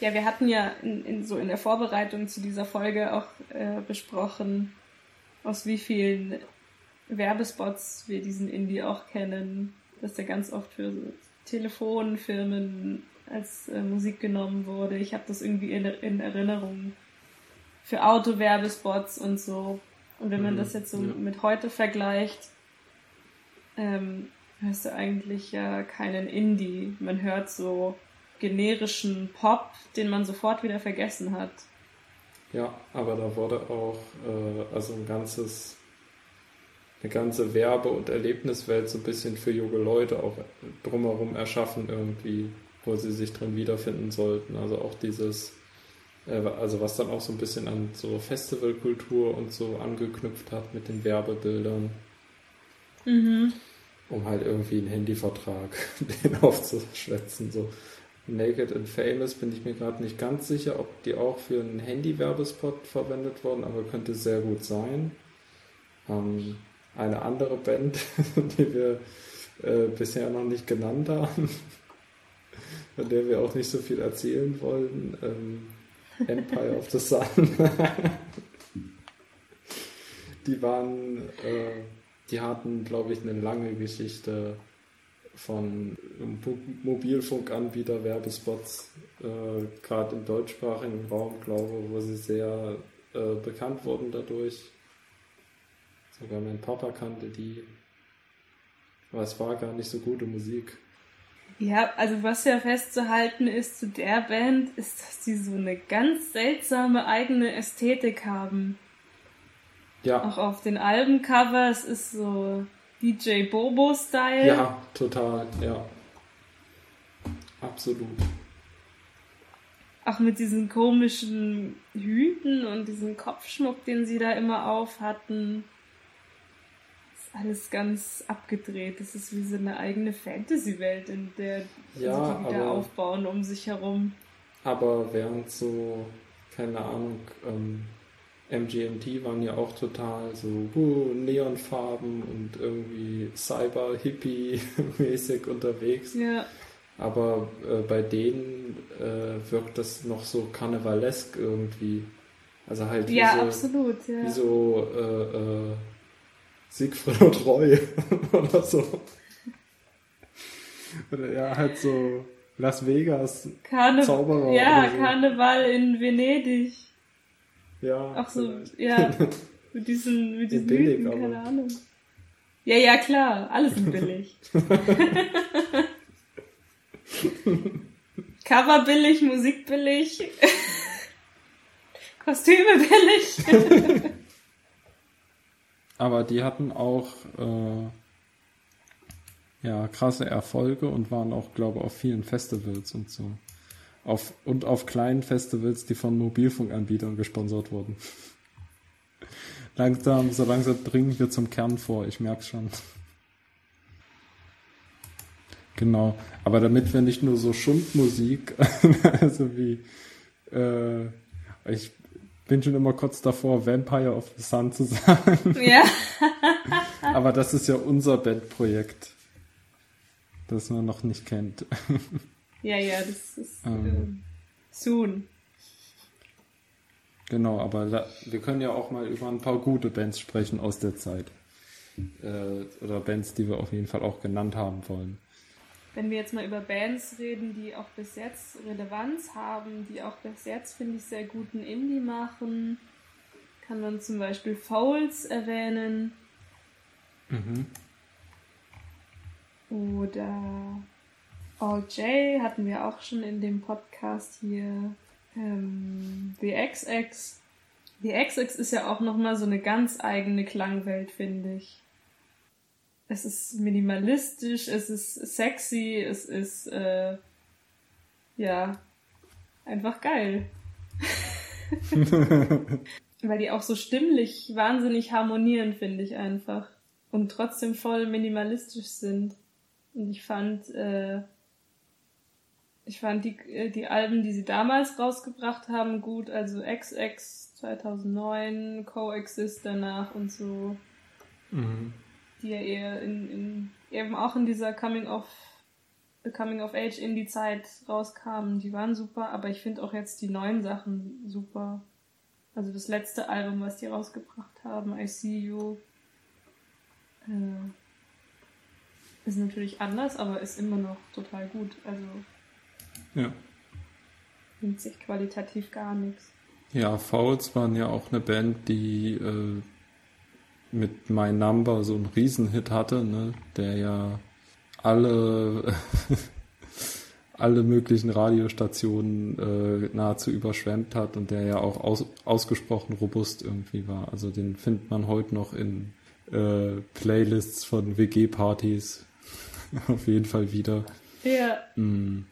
A: Ja, wir hatten ja in, in so in der Vorbereitung zu dieser Folge auch äh, besprochen, aus wie vielen Werbespots wir diesen Indie auch kennen, dass der ganz oft für Telefonfirmen als äh, Musik genommen wurde. Ich habe das irgendwie in, in Erinnerung für Autowerbespots und so. Und wenn man mhm, das jetzt so ja. mit heute vergleicht, ähm, hörst du eigentlich ja keinen Indie. Man hört so generischen Pop, den man sofort wieder vergessen hat.
B: Ja, aber da wurde auch äh, also ein ganzes, eine ganze Werbe- und Erlebniswelt so ein bisschen für junge Leute auch drumherum erschaffen irgendwie, wo sie sich drin wiederfinden sollten. Also auch dieses äh, also was dann auch so ein bisschen an so Festivalkultur und so angeknüpft hat mit den Werbebildern. Mhm. Um halt irgendwie einen Handyvertrag *laughs* den aufzuschwätzen. So Naked and Famous bin ich mir gerade nicht ganz sicher, ob die auch für einen Handy-Werbespot verwendet wurden, aber könnte sehr gut sein. Ähm, eine andere Band, *laughs* die wir äh, bisher noch nicht genannt haben, *laughs* von der wir auch nicht so viel erzählen wollen, ähm, Empire of the Sun. *laughs* die waren, äh, die hatten, glaube ich, eine lange Geschichte von Mobilfunkanbieter Werbespots, äh, gerade im deutschsprachigen Raum, glaube ich, wo sie sehr äh, bekannt wurden dadurch. Sogar mein Papa kannte die. Aber es war gar nicht so gute Musik.
A: Ja, also was ja festzuhalten ist zu der Band, ist, dass sie so eine ganz seltsame eigene Ästhetik haben. Ja. Auch auf den Albencovers ist so DJ Bobo-Style.
B: Ja, total, ja. Absolut.
A: Auch mit diesen komischen Hüten und diesem Kopfschmuck, den sie da immer auf hatten alles ganz abgedreht. Das ist wie so eine eigene Fantasy-Welt, in der ja, sie wieder aber, aufbauen um sich herum.
B: Aber während so, keine Ahnung, ähm, MGMT waren ja auch total so uh, Neonfarben und irgendwie Cyber-Hippie-mäßig *laughs* unterwegs. Ja. Aber äh, bei denen äh, wirkt das noch so karnevalesk irgendwie. Also halt wie ja, so, absolut, ja. wie so äh, äh Siegfried und Roy *laughs* oder so. Oder ja, halt so Las Vegas
A: Karne Zauberer. Ja, so. Karneval in Venedig. Ja. Ach so, ja. *laughs* mit diesen, mit diesen billig, Mythen, keine aber. Ahnung. Ja, ja, klar, alles ist billig. *laughs* Cover billig, Musik billig, Kostüme billig.
B: Aber die hatten auch äh, ja krasse Erfolge und waren auch, glaube ich, auf vielen Festivals und so. Auf, und auf kleinen Festivals, die von Mobilfunkanbietern gesponsert wurden. *laughs* langsam, so langsam dringen wir zum Kern vor, ich merke schon. Genau, aber damit wir nicht nur so Schundmusik, *laughs* also wie, äh, ich bin schon immer kurz davor, Vampire of the Sun zu *laughs* sagen. Ja. *laughs* aber das ist ja unser Bandprojekt, das man noch nicht kennt. *laughs*
A: Ja, ja, das ist ähm, äh, soon.
B: Genau, aber da, wir können ja auch mal über ein paar gute Bands sprechen aus der Zeit. Äh, oder Bands, die wir auf jeden Fall auch genannt haben wollen.
A: Wenn wir jetzt mal über Bands reden, die auch bis jetzt Relevanz haben, die auch bis jetzt, finde ich, sehr guten Indie machen, kann man zum Beispiel Fouls erwähnen. Mhm. Oder All J hatten wir auch schon in dem Podcast hier. Ähm, The XX. The XX ist ja auch nochmal so eine ganz eigene Klangwelt, finde ich. Es ist minimalistisch, es ist sexy, es ist, äh, ja, einfach geil. *laughs* Weil die auch so stimmlich wahnsinnig harmonieren, finde ich einfach. Und trotzdem voll minimalistisch sind. Und ich fand, äh, ich fand die, äh, die Alben, die sie damals rausgebracht haben, gut. Also XX 2009, Coexist danach und so. Mhm. Die ja eher in, in, eben auch in dieser Coming of, Coming of Age in die Zeit rauskamen. Die waren super, aber ich finde auch jetzt die neuen Sachen super. Also das letzte Album, was die rausgebracht haben, I See You, äh, ist natürlich anders, aber ist immer noch total gut. Also ja. Nimmt sich qualitativ gar nichts.
B: Ja, Fouls waren ja auch eine Band, die äh, mit My Number so einen Riesenhit hatte, ne? der ja alle, *laughs* alle möglichen Radiostationen äh, nahezu überschwemmt hat und der ja auch aus, ausgesprochen robust irgendwie war. Also den findet man heute noch in äh, Playlists von WG-Partys *laughs* auf jeden Fall wieder. Ja. Mm.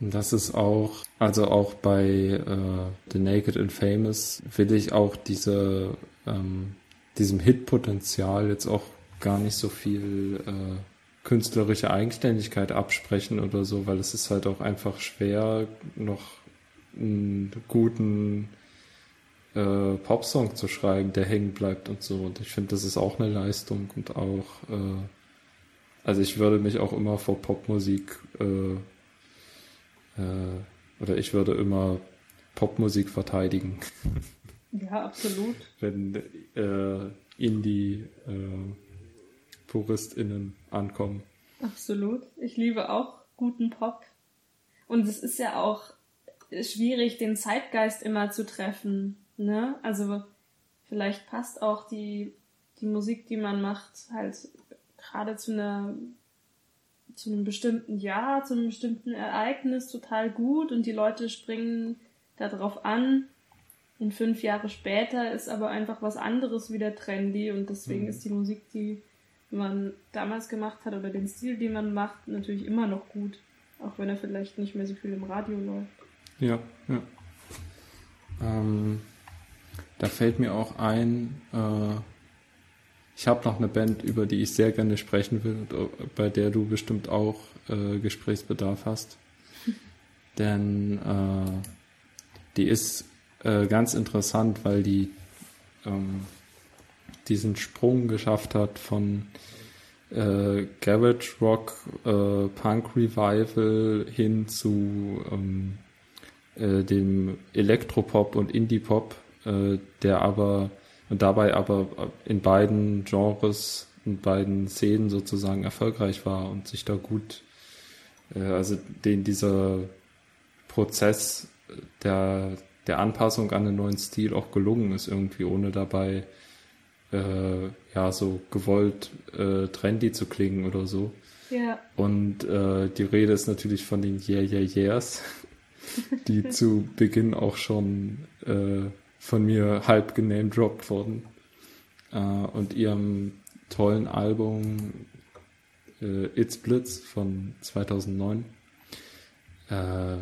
B: Das ist auch, also auch bei äh, The Naked and Famous will ich auch diese, ähm, diesem Hitpotenzial jetzt auch gar nicht so viel äh, künstlerische Eigenständigkeit absprechen oder so, weil es ist halt auch einfach schwer, noch einen guten äh, Popsong zu schreiben, der hängen bleibt und so. Und ich finde, das ist auch eine Leistung und auch, äh, also ich würde mich auch immer vor Popmusik äh, äh, oder ich würde immer Popmusik verteidigen. *laughs*
A: Ja, absolut.
B: Wenn äh, Indie äh, ankommen.
A: Absolut. Ich liebe auch guten Pop. Und es ist ja auch schwierig, den Zeitgeist immer zu treffen. Ne? Also vielleicht passt auch die, die Musik, die man macht, halt gerade zu einer zu einem bestimmten Jahr, zu einem bestimmten Ereignis total gut und die Leute springen darauf an. Und fünf Jahre später ist aber einfach was anderes wieder trendy und deswegen mhm. ist die Musik, die man damals gemacht hat oder den Stil, den man macht, natürlich immer noch gut. Auch wenn er vielleicht nicht mehr so viel im Radio läuft.
B: Ja, ja. Ähm, da fällt mir auch ein, äh, ich habe noch eine Band, über die ich sehr gerne sprechen will, bei der du bestimmt auch äh, Gesprächsbedarf hast. *laughs* Denn äh, die ist äh, ganz interessant, weil die ähm, diesen Sprung geschafft hat von äh, Garage Rock, äh, Punk Revival hin zu ähm, äh, dem Elektropop und Indie Pop, äh, der aber und dabei aber in beiden Genres, in beiden Szenen sozusagen erfolgreich war und sich da gut, äh, also den dieser Prozess der, der Anpassung an den neuen Stil auch gelungen ist irgendwie, ohne dabei äh, ja so gewollt äh, trendy zu klingen oder so.
A: Ja.
B: Und äh, die Rede ist natürlich von den Yeah Yeah Yeahs, *laughs* die zu Beginn auch schon äh, von mir halb genamedroppt wurden. Äh, und ihrem tollen Album äh, It's Blitz von 2009. Äh,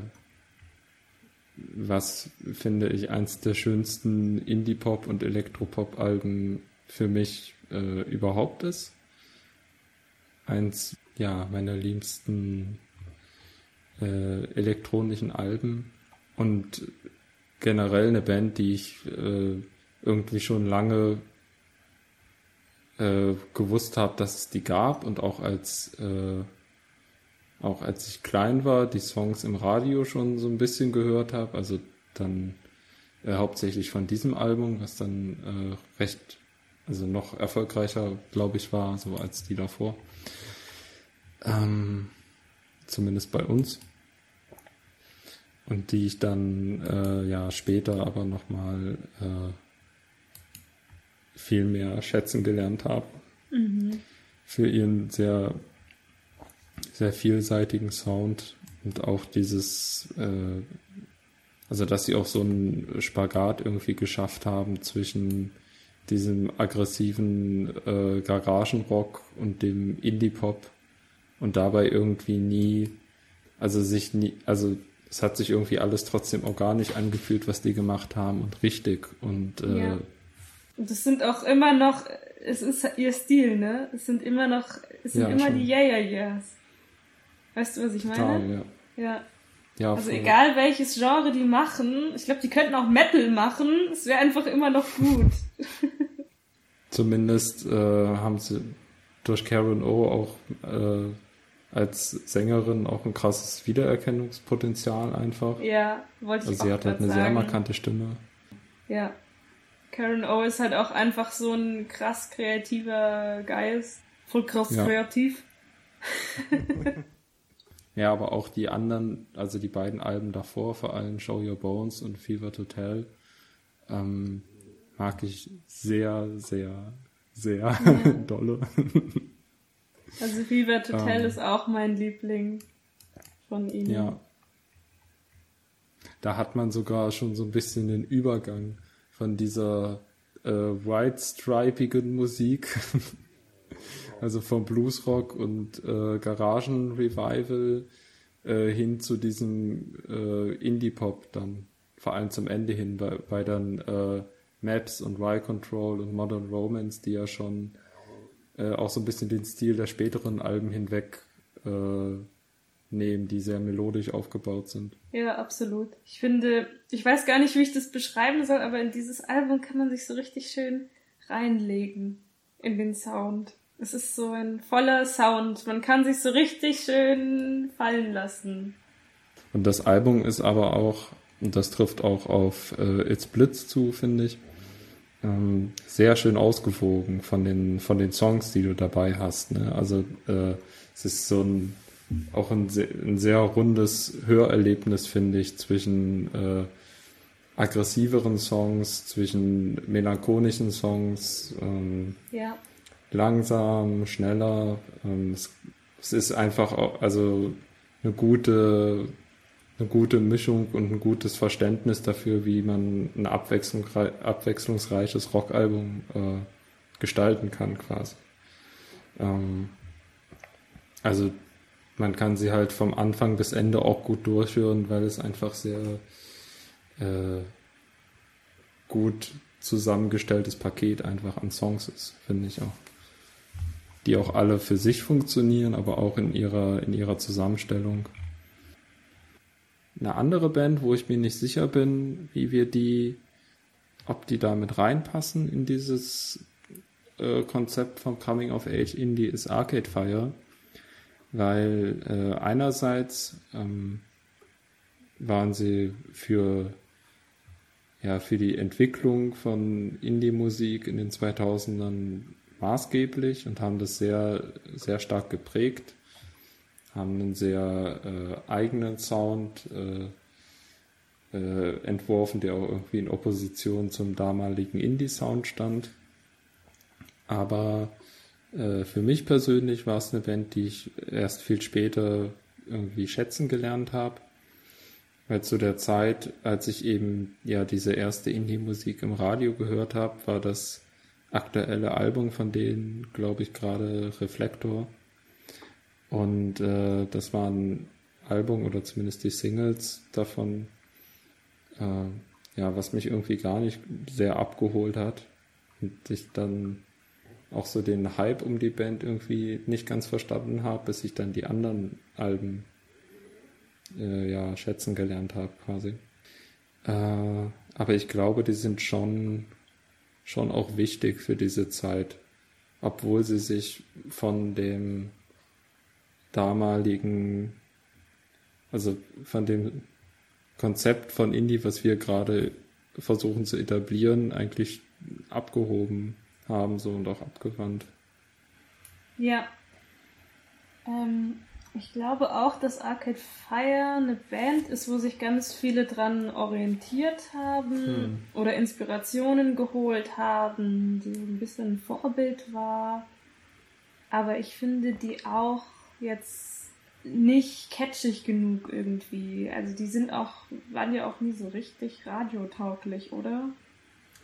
B: was finde ich eins der schönsten Indie-Pop- und Elektropop-Alben für mich äh, überhaupt ist. Eins, ja, meiner liebsten äh, elektronischen Alben und generell eine Band, die ich äh, irgendwie schon lange äh, gewusst habe, dass es die gab und auch als äh, auch als ich klein war, die Songs im Radio schon so ein bisschen gehört habe, also dann äh, hauptsächlich von diesem Album, was dann äh, recht, also noch erfolgreicher, glaube ich, war, so als die davor. Ähm, zumindest bei uns. Und die ich dann äh, ja später aber nochmal äh, viel mehr schätzen gelernt habe.
A: Mhm.
B: Für ihren sehr sehr vielseitigen Sound und auch dieses, äh, also dass sie auch so einen Spagat irgendwie geschafft haben zwischen diesem aggressiven äh, Garagenrock und dem Indie-Pop und dabei irgendwie nie, also sich nie, also es hat sich irgendwie alles trotzdem organisch angefühlt, was die gemacht haben und richtig und äh,
A: ja. Und das sind auch immer noch, es ist ihr Stil, ne? Es sind immer noch, es sind
B: Ja,
A: immer
B: schon.
A: die Yeah Yeah Yeahs. Weißt du, was ich meine?
B: total, ja.
A: Ja.
B: Ja,
A: Also
B: voll.
A: egal welches Genre die machen, ich glaube, die könnten auch Metal machen, es wäre einfach immer noch gut. *laughs*
B: Zumindest äh, haben sie durch Karen O auch äh, als Sängerin auch ein krasses Wiedererkennungspotenzial einfach.
A: ja, wollte ich
B: Also
A: auch
B: sie hat halt eine sehr
A: sagen.
B: markante Stimme.
A: Ja. Karen O ist halt auch einfach so ein krass kreativer Geist. Voll krass
B: Ja.
A: kreativ. *laughs*
B: Ja, aber auch die anderen, also die beiden Alben davor, vor allem Show Your Bones und Fever Hotel, ähm, mag ich sehr, sehr, sehr *laughs* dolle.
A: Also Fever Hotel
B: Ähm.
A: ist auch mein Liebling von ihnen.
B: Ja. Da hat man sogar schon so ein bisschen den Übergang von dieser äh, white-stripigen Musik, also vom Bluesrock und äh, Garagen-Revival äh, hin zu diesem äh, Indie-Pop dann, vor allem zum Ende hin, bei, bei dann äh, Maps und Y-Control und Modern Romance, die ja schon äh, auch so ein bisschen den Stil der späteren Alben hinweg äh, nehmen, die sehr melodisch aufgebaut sind.
A: Ja, absolut. Ich finde, ich weiß gar nicht, wie ich das beschreiben soll, aber in dieses Album kann man sich so richtig schön reinlegen in den Sound. Es ist so ein voller Sound. Man kann sich so richtig schön fallen lassen.
B: Und das Album ist aber auch, und das trifft auch auf äh, It's Blitz zu, finde ich, ähm, sehr schön ausgewogen von den, von den Songs, die du dabei hast. Ne? Also äh, es ist so ein auch ein, sehr- ein sehr rundes Hörerlebnis, finde ich, zwischen äh, aggressiveren Songs, zwischen melancholischen Songs, ähm,
A: Ja.
B: Langsam, schneller. Ähm, es, es ist einfach auch, also eine gute, eine gute Mischung und ein gutes Verständnis dafür, wie man ein abwechslungsrei abwechslungsreiches Rockalbum äh, gestalten kann, quasi. Ähm, also man kann sie halt vom Anfang bis Ende auch gut durchhören, weil es einfach sehr äh, gut zusammengestelltes Paket einfach an Songs ist, finde ich auch. Die auch alle für sich funktionieren, aber auch in ihrer, in ihrer Zusammenstellung. Eine andere Band, wo ich mir nicht sicher bin, wie wir die, ob die da mit reinpassen in dieses äh, Konzept vom Coming of Age Indie, ist Arcade Fire. Weil äh, einerseits ähm, waren sie für ja, für die Entwicklung von Indie-Musik in den 2000ern maßgeblich und haben das sehr, sehr stark geprägt, haben einen sehr äh, eigenen Sound äh, äh, entworfen, der auch irgendwie in Opposition zum damaligen Indie-Sound stand. Aber äh, für mich persönlich war es eine Band, die ich erst viel später irgendwie schätzen gelernt habe. Weil zu der Zeit, als ich eben ja diese erste Indie-Musik im Radio gehört habe, war das aktuelle Album von denen, glaube ich, gerade Reflektor. Und äh, das war ein Album oder zumindest die Singles davon, äh, ja, was mich irgendwie gar nicht sehr abgeholt hat. Und ich dann auch so den Hype um die Band irgendwie nicht ganz verstanden habe, bis ich dann die anderen Alben äh, ja schätzen gelernt habe quasi. Äh, aber ich glaube, die sind schon schon auch wichtig für diese Zeit, obwohl sie sich von dem damaligen, also von dem Konzept von Indie, was wir gerade versuchen zu etablieren, eigentlich abgehoben haben so und auch abgewandt.
A: Ja. Ähm, ich glaube auch, dass Arcade Fire eine Band ist, wo sich ganz viele dran orientiert haben hm. oder Inspirationen geholt haben, die ein bisschen ein Vorbild war. Aber ich finde die auch jetzt nicht catchig genug irgendwie. Also die sind auch, waren ja auch nie so richtig radiotauglich, oder?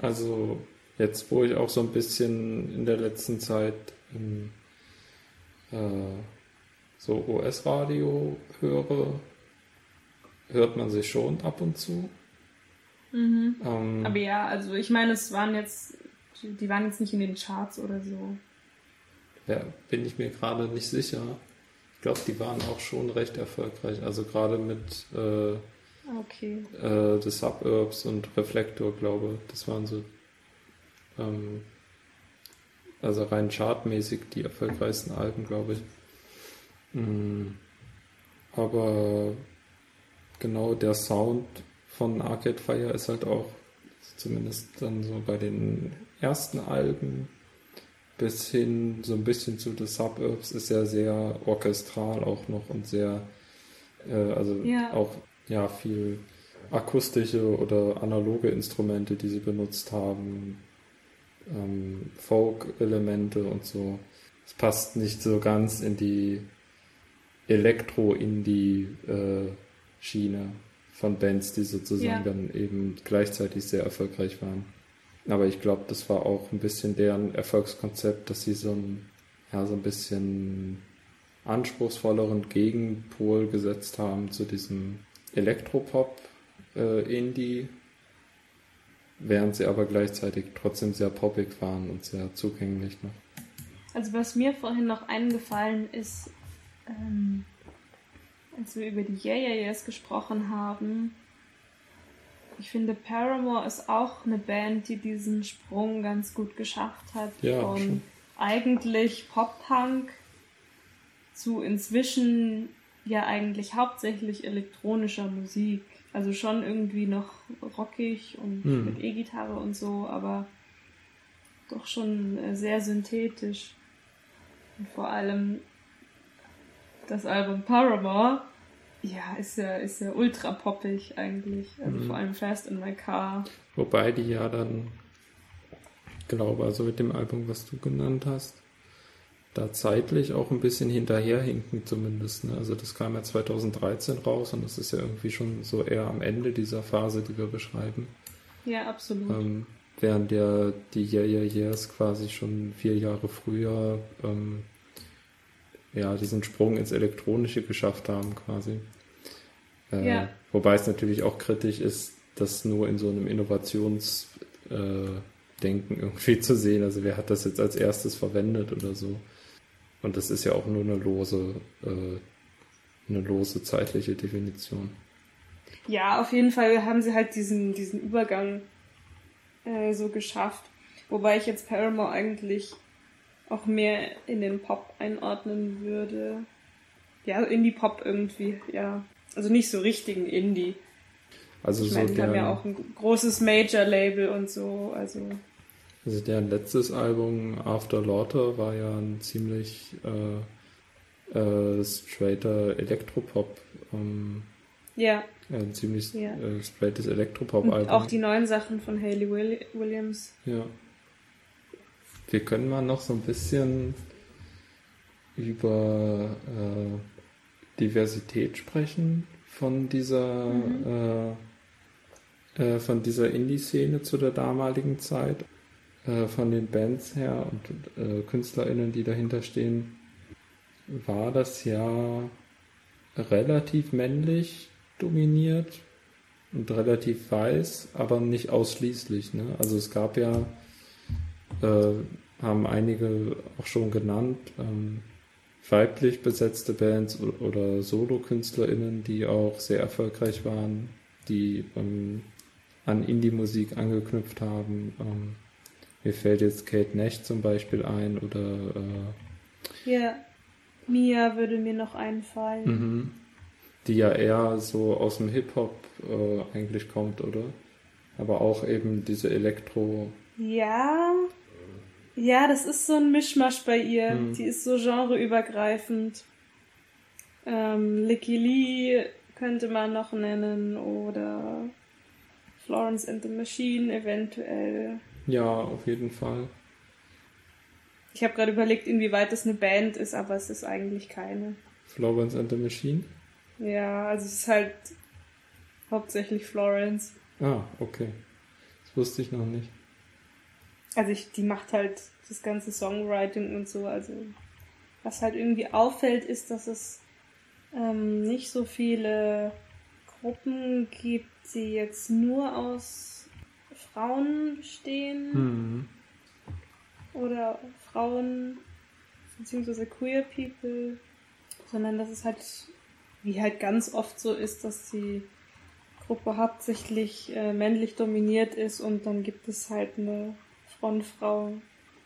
B: Also jetzt, wo ich auch so ein bisschen in der letzten Zeit im, äh, so US-Radio höre, hört man sich schon ab und zu.
A: Mhm. Ähm, Aber ja, also ich meine, es waren jetzt, die waren jetzt nicht in den Charts oder so.
B: Ja, bin ich mir gerade nicht sicher. Ich glaube, die waren auch schon recht erfolgreich. Also gerade mit äh,
A: okay.
B: äh, The Suburbs und Reflektor, glaube ich. Das waren so ähm, also rein chartmäßig die erfolgreichsten Alben, glaube ich. Mhm. Aber genau der Sound von Arcade Fire ist halt auch zumindest dann so bei den ersten Alben bis hin so ein bisschen zu The Suburbs ist ja sehr orchestral auch noch und sehr äh, also ja. auch ja viel akustische oder analoge Instrumente, die sie benutzt haben, ähm, Folk-Elemente und so. Es passt nicht so ganz in die Elektro-Indie-Schiene äh, von Bands, die sozusagen ja. dann eben gleichzeitig sehr erfolgreich waren. Aber ich glaube, das war auch ein bisschen deren Erfolgskonzept, dass sie so ein, ja, so ein bisschen anspruchsvolleren Gegenpol gesetzt haben zu diesem Elektropop-Indie, äh, während sie aber gleichzeitig trotzdem sehr poppig waren und sehr zugänglich noch.
A: Also was mir vorhin noch eingefallen ist, ähm, als wir über die Yeah Yeah Yeahs gesprochen haben, ich finde Paramore ist auch eine Band, die diesen Sprung ganz gut geschafft hat
B: ja, von schon.
A: eigentlich Pop-Punk zu inzwischen ja eigentlich hauptsächlich elektronischer Musik. Also schon irgendwie noch rockig und hm. mit E-Gitarre und so, aber doch schon äh, sehr synthetisch. Und vor allem das Album Paramore, ja, ist ja, ist ja ultra poppig eigentlich. Also hm. vor allem Fast in My Car.
B: Wobei die ja dann, glaube also mit dem Album, was du genannt hast, da zeitlich auch ein bisschen hinterherhinken zumindest. Ne? Also das kam ja 2013 raus und das ist ja irgendwie schon so eher am Ende dieser Phase, die wir beschreiben.
A: Ja, absolut.
B: Ähm, während ja die Yeah Yeah Yeahs quasi schon vier Jahre früher ähm, ja diesen Sprung ins Elektronische geschafft haben quasi. Äh, ja. Wobei es natürlich auch kritisch ist, das nur in so einem Innovationsdenken äh, *laughs* irgendwie zu sehen. Also wer hat das jetzt als erstes verwendet oder so? Und das ist ja auch nur eine lose, äh, eine lose zeitliche Definition.
A: Ja, auf jeden Fall haben sie halt diesen, diesen Übergang äh, so geschafft. Wobei ich jetzt Paramore eigentlich auch mehr in den Pop einordnen würde. Ja, Indie-Pop irgendwie, ja. Also nicht so richtigen Indie. Also ich so meine, die haben ja auch ein großes Major-Label und so, also.
B: Also deren letztes Album After Laughter war ja ein ziemlich äh, äh, straighter Elektropop. Ähm,
A: ja.
B: Ein ziemlich ja. äh, straightes Elektropop-Album.
A: Auch die neuen Sachen von Hayley Williams.
B: Ja. Wir können mal noch so ein bisschen über äh, Diversität sprechen von dieser mhm. äh, äh, von dieser Indie-Szene zu der damaligen Zeit, äh, von den Bands her und äh, KünstlerInnen, die dahinter stehen, war das ja relativ männlich dominiert und relativ weiß, aber nicht ausschließlich. Ne? Also es gab ja, äh, haben einige auch schon genannt, ähm, weiblich besetzte Bands oder Solo-KünstlerInnen, die auch sehr erfolgreich waren, die ähm, an Indie-Musik angeknüpft haben. Ähm, mir fällt jetzt Kate Nash zum Beispiel ein oder
A: äh, ja, Mia würde mir noch einfallen.
B: Mhm die ja eher so aus dem Hip-Hop äh, eigentlich kommt, oder? Aber auch eben diese Elektro.
A: Ja. Ja, das ist so ein Mischmasch bei ihr. Hm. Die ist so genreübergreifend. Ähm, Licky Lee könnte man noch nennen oder Florence and the Machine eventuell.
B: Ja, auf jeden Fall.
A: Ich habe gerade überlegt, inwieweit das eine Band ist, aber es ist eigentlich keine.
B: Florence and the Machine?
A: Ja, also es ist halt hauptsächlich Florence.
B: Ah, okay. Das wusste ich noch nicht.
A: Also ich, die macht halt das ganze Songwriting und so. Also was halt irgendwie auffällt, ist, dass es ähm, nicht so viele Gruppen gibt, die jetzt nur aus Frauen bestehen. Mhm. Oder Frauen beziehungsweise queer people, sondern dass es halt wie halt ganz oft so ist, dass die Gruppe hauptsächlich äh, männlich dominiert ist und dann gibt es halt eine Frontfrau,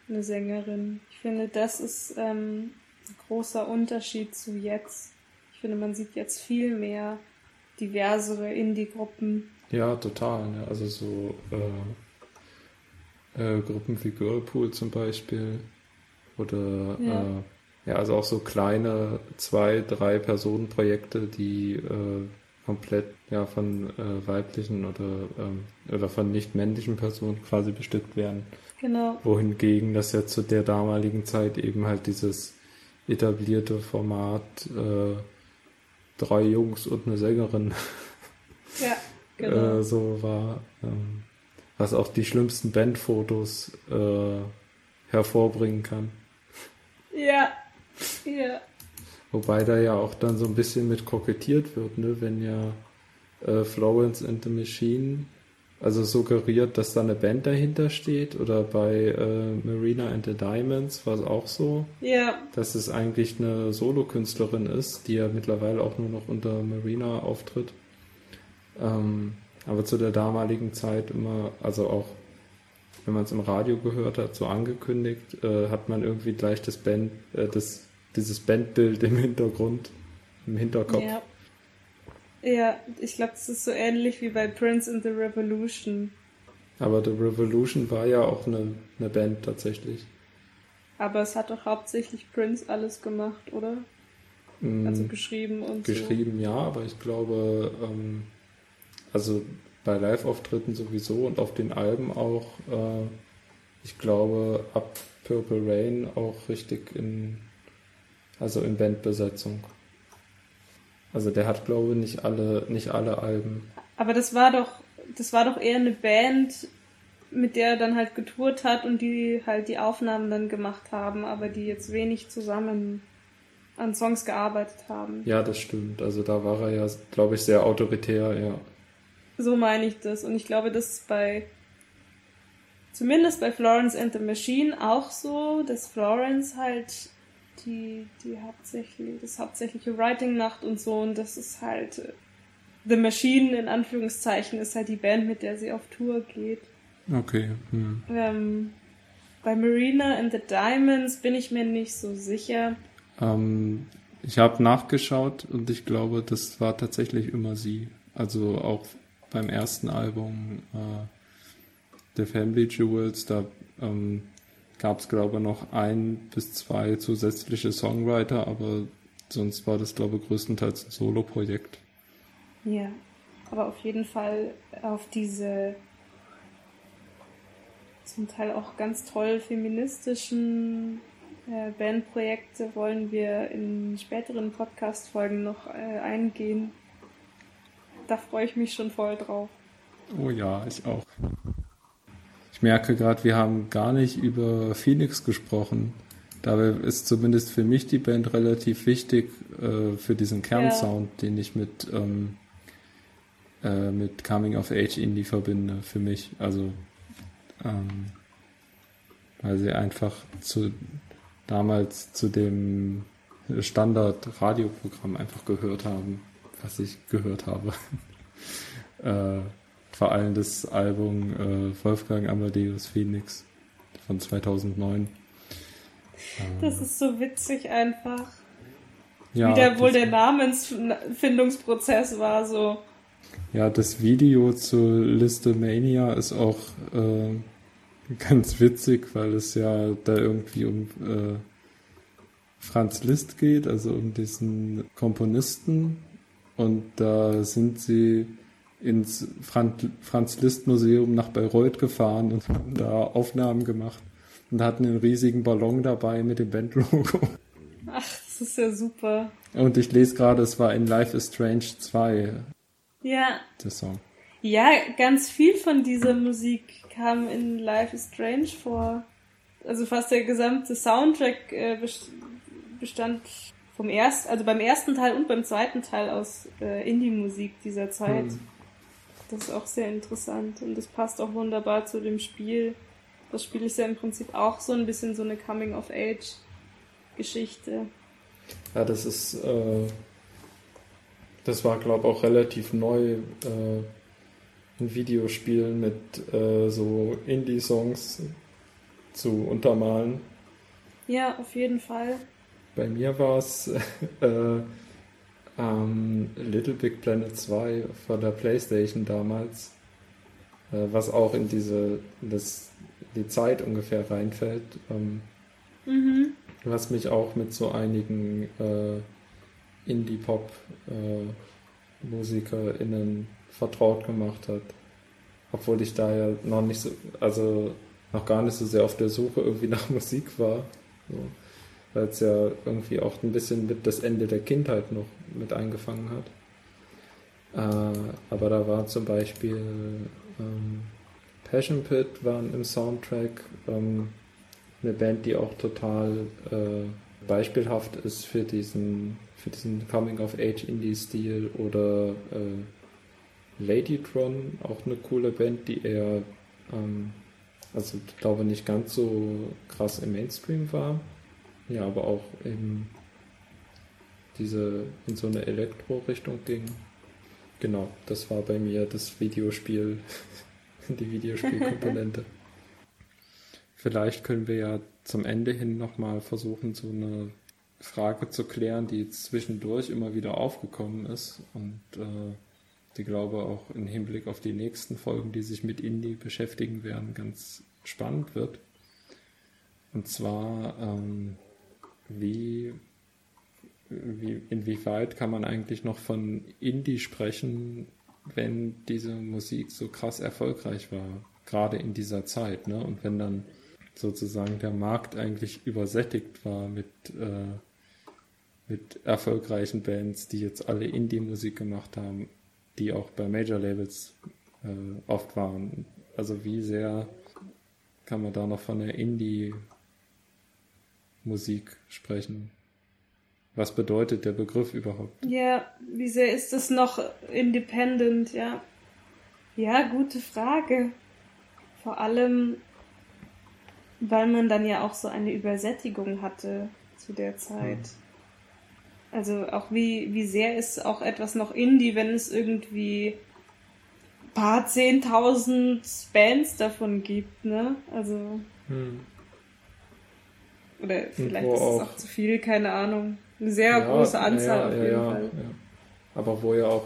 A: eine Sängerin. Ich finde, das ist ähm, ein großer Unterschied zu jetzt. Ich finde, man sieht jetzt viel mehr diversere Indie-Gruppen.
B: Ja, total. Ne? Also so äh, äh, Gruppen wie Girlpool zum Beispiel oder ja. Äh, ja, also auch so kleine zwei, drei Personenprojekte, die äh, komplett ja von äh, weiblichen oder ähm, oder von nicht männlichen Personen quasi bestückt werden.
A: Genau.
B: Wohingegen das ja zu der damaligen Zeit eben halt dieses etablierte Format äh, drei Jungs und eine Sängerin *laughs*
A: ja, genau.
B: äh, so war, ähm, was auch die schlimmsten Bandfotos äh, hervorbringen kann.
A: Ja, ja.
B: Wobei da ja auch dann so ein bisschen mit kokettiert wird, ne? wenn ja äh, Florence and the Machine also suggeriert, dass da eine Band dahinter steht oder bei äh, Marina and the Diamonds war es auch so,
A: ja.
B: dass es eigentlich eine Solokünstlerin ist, die ja mittlerweile auch nur noch unter Marina auftritt. Ähm, aber zu der damaligen Zeit immer, also auch wenn man es im Radio gehört hat, so angekündigt, äh, hat man irgendwie gleich das Band, äh, das dieses Bandbild im Hintergrund, im Hinterkopf.
A: Ja, ja ich glaube, das ist so ähnlich wie bei Prince in the Revolution.
B: Aber The Revolution war ja auch eine, eine Band tatsächlich.
A: Aber es hat doch hauptsächlich Prince alles gemacht, oder? Mm, also geschrieben und
B: Geschrieben, so. ja, aber ich glaube, ähm, also bei Live-Auftritten sowieso und auf den Alben auch, äh, ich glaube, ab Purple Rain auch richtig in also in Bandbesetzung. Also der hat, glaube ich, nicht alle, nicht alle Alben.
A: Aber das war doch, das war doch eher eine Band, mit der er dann halt getourt hat und die halt die Aufnahmen dann gemacht haben, aber die jetzt wenig zusammen an Songs gearbeitet haben.
B: Ja, das stimmt. Also da war er ja, glaube ich, sehr autoritär, ja.
A: So meine ich das. Und ich glaube, das ist bei, zumindest bei Florence and the Machine auch so, dass Florence halt die, die hauptsächlich, das hauptsächliche Writing-Nacht und so und das ist halt äh, The Machine in Anführungszeichen ist halt die Band, mit der sie auf Tour geht.
B: Okay. Hm.
A: Ähm, bei Marina and the Diamonds bin ich mir nicht so sicher.
B: Ähm, ich habe nachgeschaut und ich glaube, das war tatsächlich immer sie. Also auch beim ersten Album äh, The Family Jewels, da ähm, gab es, glaube ich, noch ein bis zwei zusätzliche Songwriter, aber sonst war das, glaube ich, größtenteils ein Solo-Projekt.
A: Ja, aber auf jeden Fall auf diese zum Teil auch ganz toll feministischen äh, Bandprojekte wollen wir in späteren Podcast-Folgen noch äh, eingehen. Da freue ich mich schon voll drauf.
B: Oh ja, ich auch. Ich merke gerade, wir haben gar nicht über Phoenix gesprochen. Dabei ist zumindest für mich die Band relativ wichtig äh, für diesen Kernsound, ja. den ich mit, ähm, äh, mit Coming of Age Indie verbinde, für mich. Also, ähm, weil sie einfach zu, damals zu dem Standard-Radioprogramm einfach gehört haben, was ich gehört habe. *laughs* äh, vor allem das Album äh, Wolfgang Amadeus Phoenix von 2009.
A: Das ist so witzig einfach. Ja, Wie der wohl der Namensfindungsprozess war, so.
B: Ja, das Video zu Liste Mania ist auch äh, ganz witzig, weil es ja da irgendwie um äh, Franz Liszt geht, also um diesen Komponisten. Und da sind sie ins Franz Liszt Museum nach Bayreuth gefahren und haben da Aufnahmen gemacht und hatten einen riesigen Ballon dabei mit dem Bandlogo.
A: Ach, das ist ja super.
B: Und ich lese gerade, es war in Life is Strange 2.
A: Ja.
B: Der Song.
A: Ja, ganz viel von dieser Musik kam in Life is Strange vor. Also fast der gesamte Soundtrack äh, bestand vom ersten, also beim ersten Teil und beim zweiten Teil aus äh, Indie-Musik dieser Zeit. Hm. Das ist auch sehr interessant und das passt auch wunderbar zu dem Spiel. Das Spiel ist ja im Prinzip auch so ein bisschen so eine Coming-of-Age-Geschichte.
B: Ja, das ist, äh, das war, glaube ich, auch relativ neu, äh, ein Videospiel mit äh, so Indie-Songs zu untermalen.
A: Ja, auf jeden Fall.
B: Bei mir war es *laughs* äh, ähm, Little Big Planet 2 von der Playstation damals, äh, was auch in diese, das, die Zeit ungefähr reinfällt. Ähm, mhm. Was mich auch mit so einigen äh, Indie-Pop-MusikerInnen äh, vertraut gemacht hat. Obwohl ich da ja noch nicht so, also noch gar nicht so sehr auf der Suche irgendwie *laughs* nach Musik war. So weil es ja irgendwie auch ein bisschen mit das Ende der Kindheit noch mit eingefangen hat. Äh, aber da war zum Beispiel ähm, Passion Pit waren im Soundtrack ähm, eine Band, die auch total äh, beispielhaft ist für diesen, für diesen Coming-of-Age-Indie-Stil oder äh, Ladytron, auch eine coole Band, die eher, ähm, also ich glaube nicht ganz so krass im Mainstream war, ja, aber auch in diese, in so eine Elektro-Richtung ging. Genau, das war bei mir das Videospiel, *laughs* die Videospielkomponente. *laughs* Vielleicht können wir ja zum Ende hin nochmal versuchen, so eine Frage zu klären, die zwischendurch immer wieder aufgekommen ist und äh, die glaube auch im Hinblick auf die nächsten Folgen, die sich mit Indie beschäftigen werden, ganz spannend wird. Und zwar ähm, wie, wie, inwieweit kann man eigentlich noch von Indie sprechen, wenn diese Musik so krass erfolgreich war, gerade in dieser Zeit, ne? Und wenn dann sozusagen der Markt eigentlich übersättigt war mit, äh, mit erfolgreichen Bands, die jetzt alle Indie-Musik gemacht haben, die auch bei Major-Labels äh, oft waren. Also wie sehr kann man da noch von der Indie Musik sprechen. Was bedeutet der Begriff überhaupt?
A: Ja, wie sehr ist es noch independent, ja? Ja, gute Frage. Vor allem, weil man dann ja auch so eine Übersättigung hatte zu der Zeit. Hm. Also auch wie, wie sehr ist auch etwas noch Indie, wenn es irgendwie paar zehntausend Bands davon gibt, ne? Also. Hm. Oder vielleicht ist es auch, auch, zu viel, keine Ahnung. Eine sehr ja, große Anzahl ja, auf jeden ja, Fall.
B: Aber wo ja auch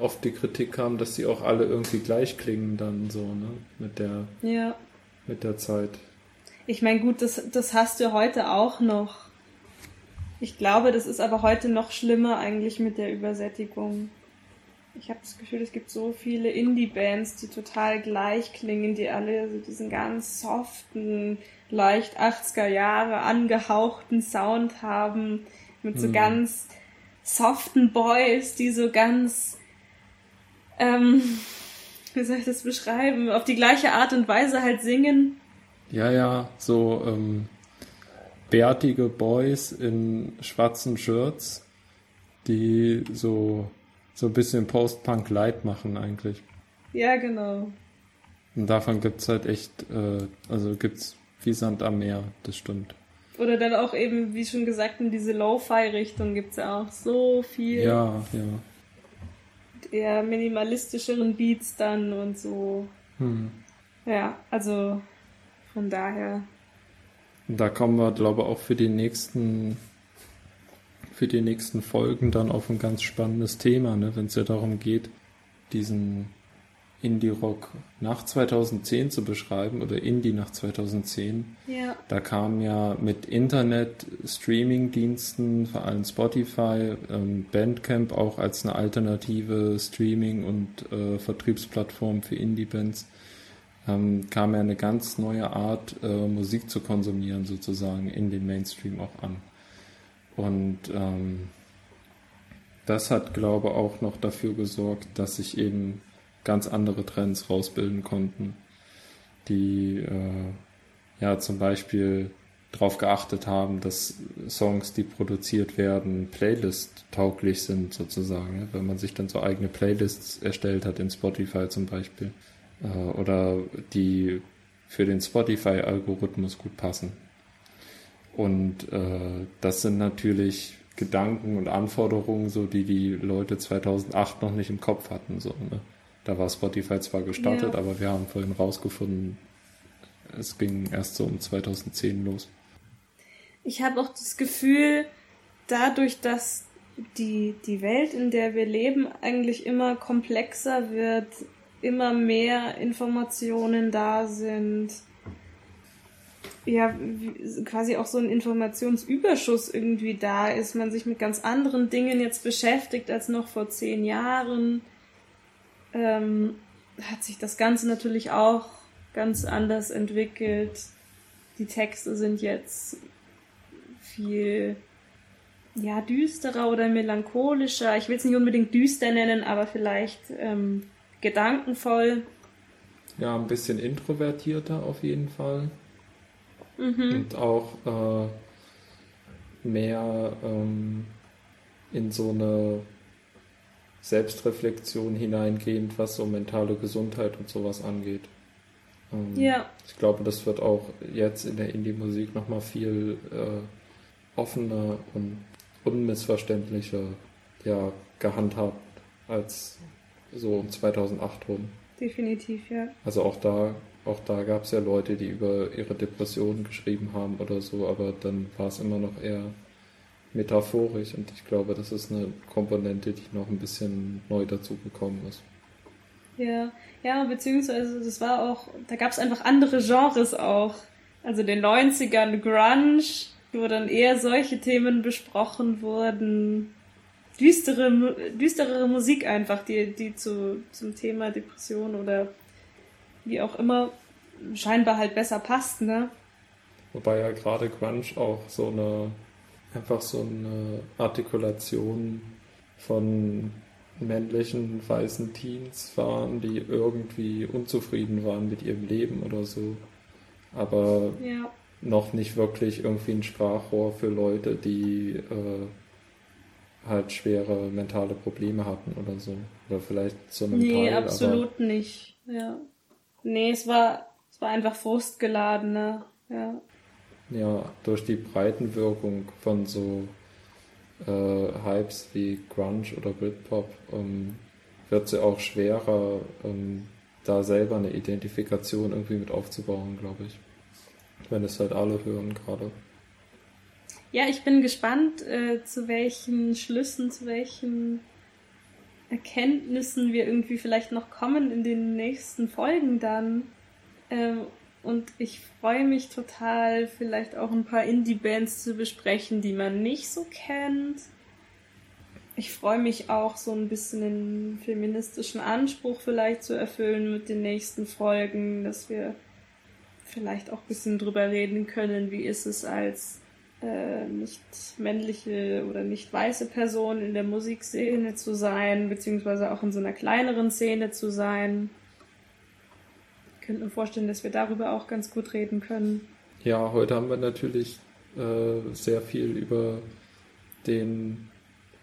B: oft die Kritik kam, dass sie auch alle irgendwie gleich klingen dann so, ne? Mit der,
A: ja.
B: mit der Zeit.
A: Ich meine, gut, das, das hast du heute auch noch. Ich glaube, das ist aber heute noch schlimmer eigentlich mit der Übersättigung. Ich habe das Gefühl, es gibt so viele Indie-Bands, die total gleich klingen, die alle so diesen ganz soften, leicht 80er Jahre angehauchten Sound haben, mit so mhm. ganz soften Boys, die so ganz, ähm, *laughs* wie soll ich das beschreiben, auf die gleiche Art und Weise halt singen.
B: Ja, ja, so ähm, bärtige Boys in schwarzen Shirts, die so, so ein bisschen Post-Punk Light machen eigentlich.
A: Ja, genau.
B: Und davon gibt's halt echt, äh, also gibt's wie Sand am Meer, das stimmt.
A: Oder dann auch eben, wie schon gesagt, in diese Lo-Fi-Richtung gibt's ja auch so viel.
B: Ja, ja.
A: Eher minimalistischeren Beats dann und so. Hm. Ja, also von daher.
B: Da kommen wir, glaube ich, auch für die nächsten für die nächsten Folgen dann auf ein ganz spannendes Thema, ne, wenn es ja darum geht, diesen Indie-Rock nach 2010 zu beschreiben oder Indie nach 2010.
A: Ja.
B: Da kam ja mit Internet, Streaming-Diensten, vor allem Spotify, ähm, Bandcamp auch als eine alternative Streaming- und äh, Vertriebsplattform für Indie-Bands, ähm, kam ja eine ganz neue Art, äh, Musik zu konsumieren sozusagen in den Mainstream auch an. Und ähm, das hat, glaube ich, auch noch dafür gesorgt, dass sich eben ganz andere Trends rausbilden konnten, die äh, ja zum Beispiel darauf geachtet haben, dass Songs, die produziert werden, Playlist-tauglich sind sozusagen. Wenn man sich dann so eigene Playlists erstellt hat in Spotify zum Beispiel äh, oder die für den Spotify-Algorithmus gut passen. Und äh, das sind natürlich Gedanken und Anforderungen, so die die Leute 2008 noch nicht im Kopf hatten. So, ne? Da war Spotify zwar gestartet, ja. aber wir haben vorhin rausgefunden, es ging erst so um 2010 los.
A: Ich habe auch das Gefühl, dadurch, dass die, die Welt, in der wir leben, eigentlich immer komplexer wird, immer mehr Informationen da sind, ja, quasi auch so ein Informationsüberschuss irgendwie da ist, man sich mit ganz anderen Dingen jetzt beschäftigt als noch vor zehn Jahren ähm, hat sich das Ganze natürlich auch ganz anders entwickelt. Die Texte sind jetzt viel ja, düsterer oder melancholischer. Ich will es nicht unbedingt düster nennen, aber vielleicht ähm, gedankenvoll.
B: Ja, ein bisschen introvertierter auf jeden Fall. Mhm. Und auch äh, mehr ähm, in so eine Selbstreflexion hineingehend, was so mentale Gesundheit und sowas angeht. Ähm,
A: ja.
B: Ich glaube, das wird auch jetzt in der Indie-Musik nochmal viel äh, offener und unmissverständlicher ja, gehandhabt als so um 2008 rum.
A: Definitiv, ja.
B: Also auch da, auch da gab es ja Leute, die über ihre Depressionen geschrieben haben oder so, aber dann war es immer noch eher metaphorisch und ich glaube, das ist eine Komponente, die noch ein bisschen neu dazugekommen ist.
A: Ja, ja, beziehungsweise das war auch, da gab es einfach andere Genres auch. Also den 90ern Grunge, wo dann eher solche Themen besprochen wurden. Düstere, düsterere Musik einfach, die, die zu, zum Thema Depression oder wie auch immer scheinbar halt besser passt, ne?
B: Wobei ja gerade Grunge auch so eine einfach so eine Artikulation von männlichen weißen Teens waren, die irgendwie unzufrieden waren mit ihrem Leben oder so. Aber
A: ja.
B: noch nicht wirklich irgendwie ein Sprachrohr für Leute, die äh, halt schwere mentale Probleme hatten oder so. Oder vielleicht zu einem
A: nee,
B: Teil.
A: absolut nicht. Ja. Nee, es war, es war einfach frustgeladener. Ja
B: ja, durch die Breitenwirkung von so äh, Hypes wie Grunge oder Britpop ähm, wird es ja auch schwerer, ähm, da selber eine Identifikation irgendwie mit aufzubauen, glaube ich. Wenn es halt alle hören gerade.
A: Ja, ich bin gespannt, äh, zu welchen Schlüssen, zu welchen Erkenntnissen wir irgendwie vielleicht noch kommen in den nächsten Folgen dann. Ähm, und ich freue mich total, vielleicht auch ein paar Indie-Bands zu besprechen, die man nicht so kennt. Ich freue mich auch, so ein bisschen den feministischen Anspruch vielleicht zu erfüllen mit den nächsten Folgen, dass wir vielleicht auch ein bisschen drüber reden können, wie ist es als äh, nicht männliche oder nicht weiße Person in der Musikszene zu sein, beziehungsweise auch in so einer kleineren Szene zu sein. Könnte mir vorstellen, dass wir darüber auch ganz gut reden können.
B: Ja, heute haben wir natürlich äh, sehr viel über den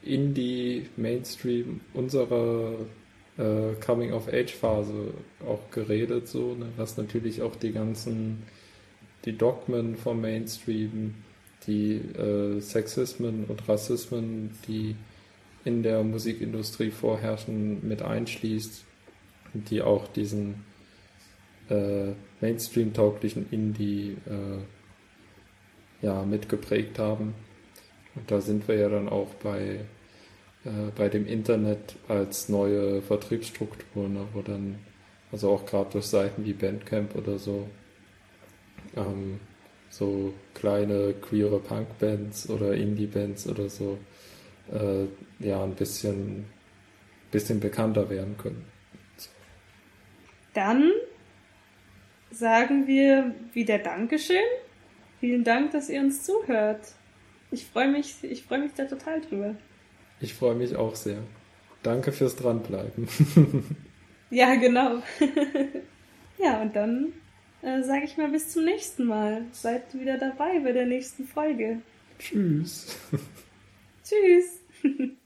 B: Indie-Mainstream unserer äh, Coming-of-Age-Phase auch geredet, so, ne? was natürlich auch die ganzen, die Dogmen vom Mainstream, die äh, Sexismen und Rassismen, die in der Musikindustrie vorherrschen, mit einschließt, die auch diesen äh, Mainstream-tauglichen Indie äh, ja, mitgeprägt haben. Und da sind wir ja dann auch bei, äh, bei dem Internet als neue Vertriebsstruktur, ne, wo dann, also auch gerade durch Seiten wie Bandcamp oder so, ähm, so kleine queere Punk-Bands oder Indie-Bands oder so, äh, ja, ein bisschen, bisschen bekannter werden können.
A: Dann sagen wir wieder Dankeschön. Vielen Dank, dass ihr uns zuhört. Ich freue mich, ich freue mich da total drüber.
B: Ich freue mich auch sehr. Danke fürs Dranbleiben. *laughs*
A: ja, genau. *laughs* ja, und dann äh, sage ich mal bis zum nächsten Mal. Seid wieder dabei bei der nächsten Folge.
B: Tschüss.
A: Tschüss. *laughs*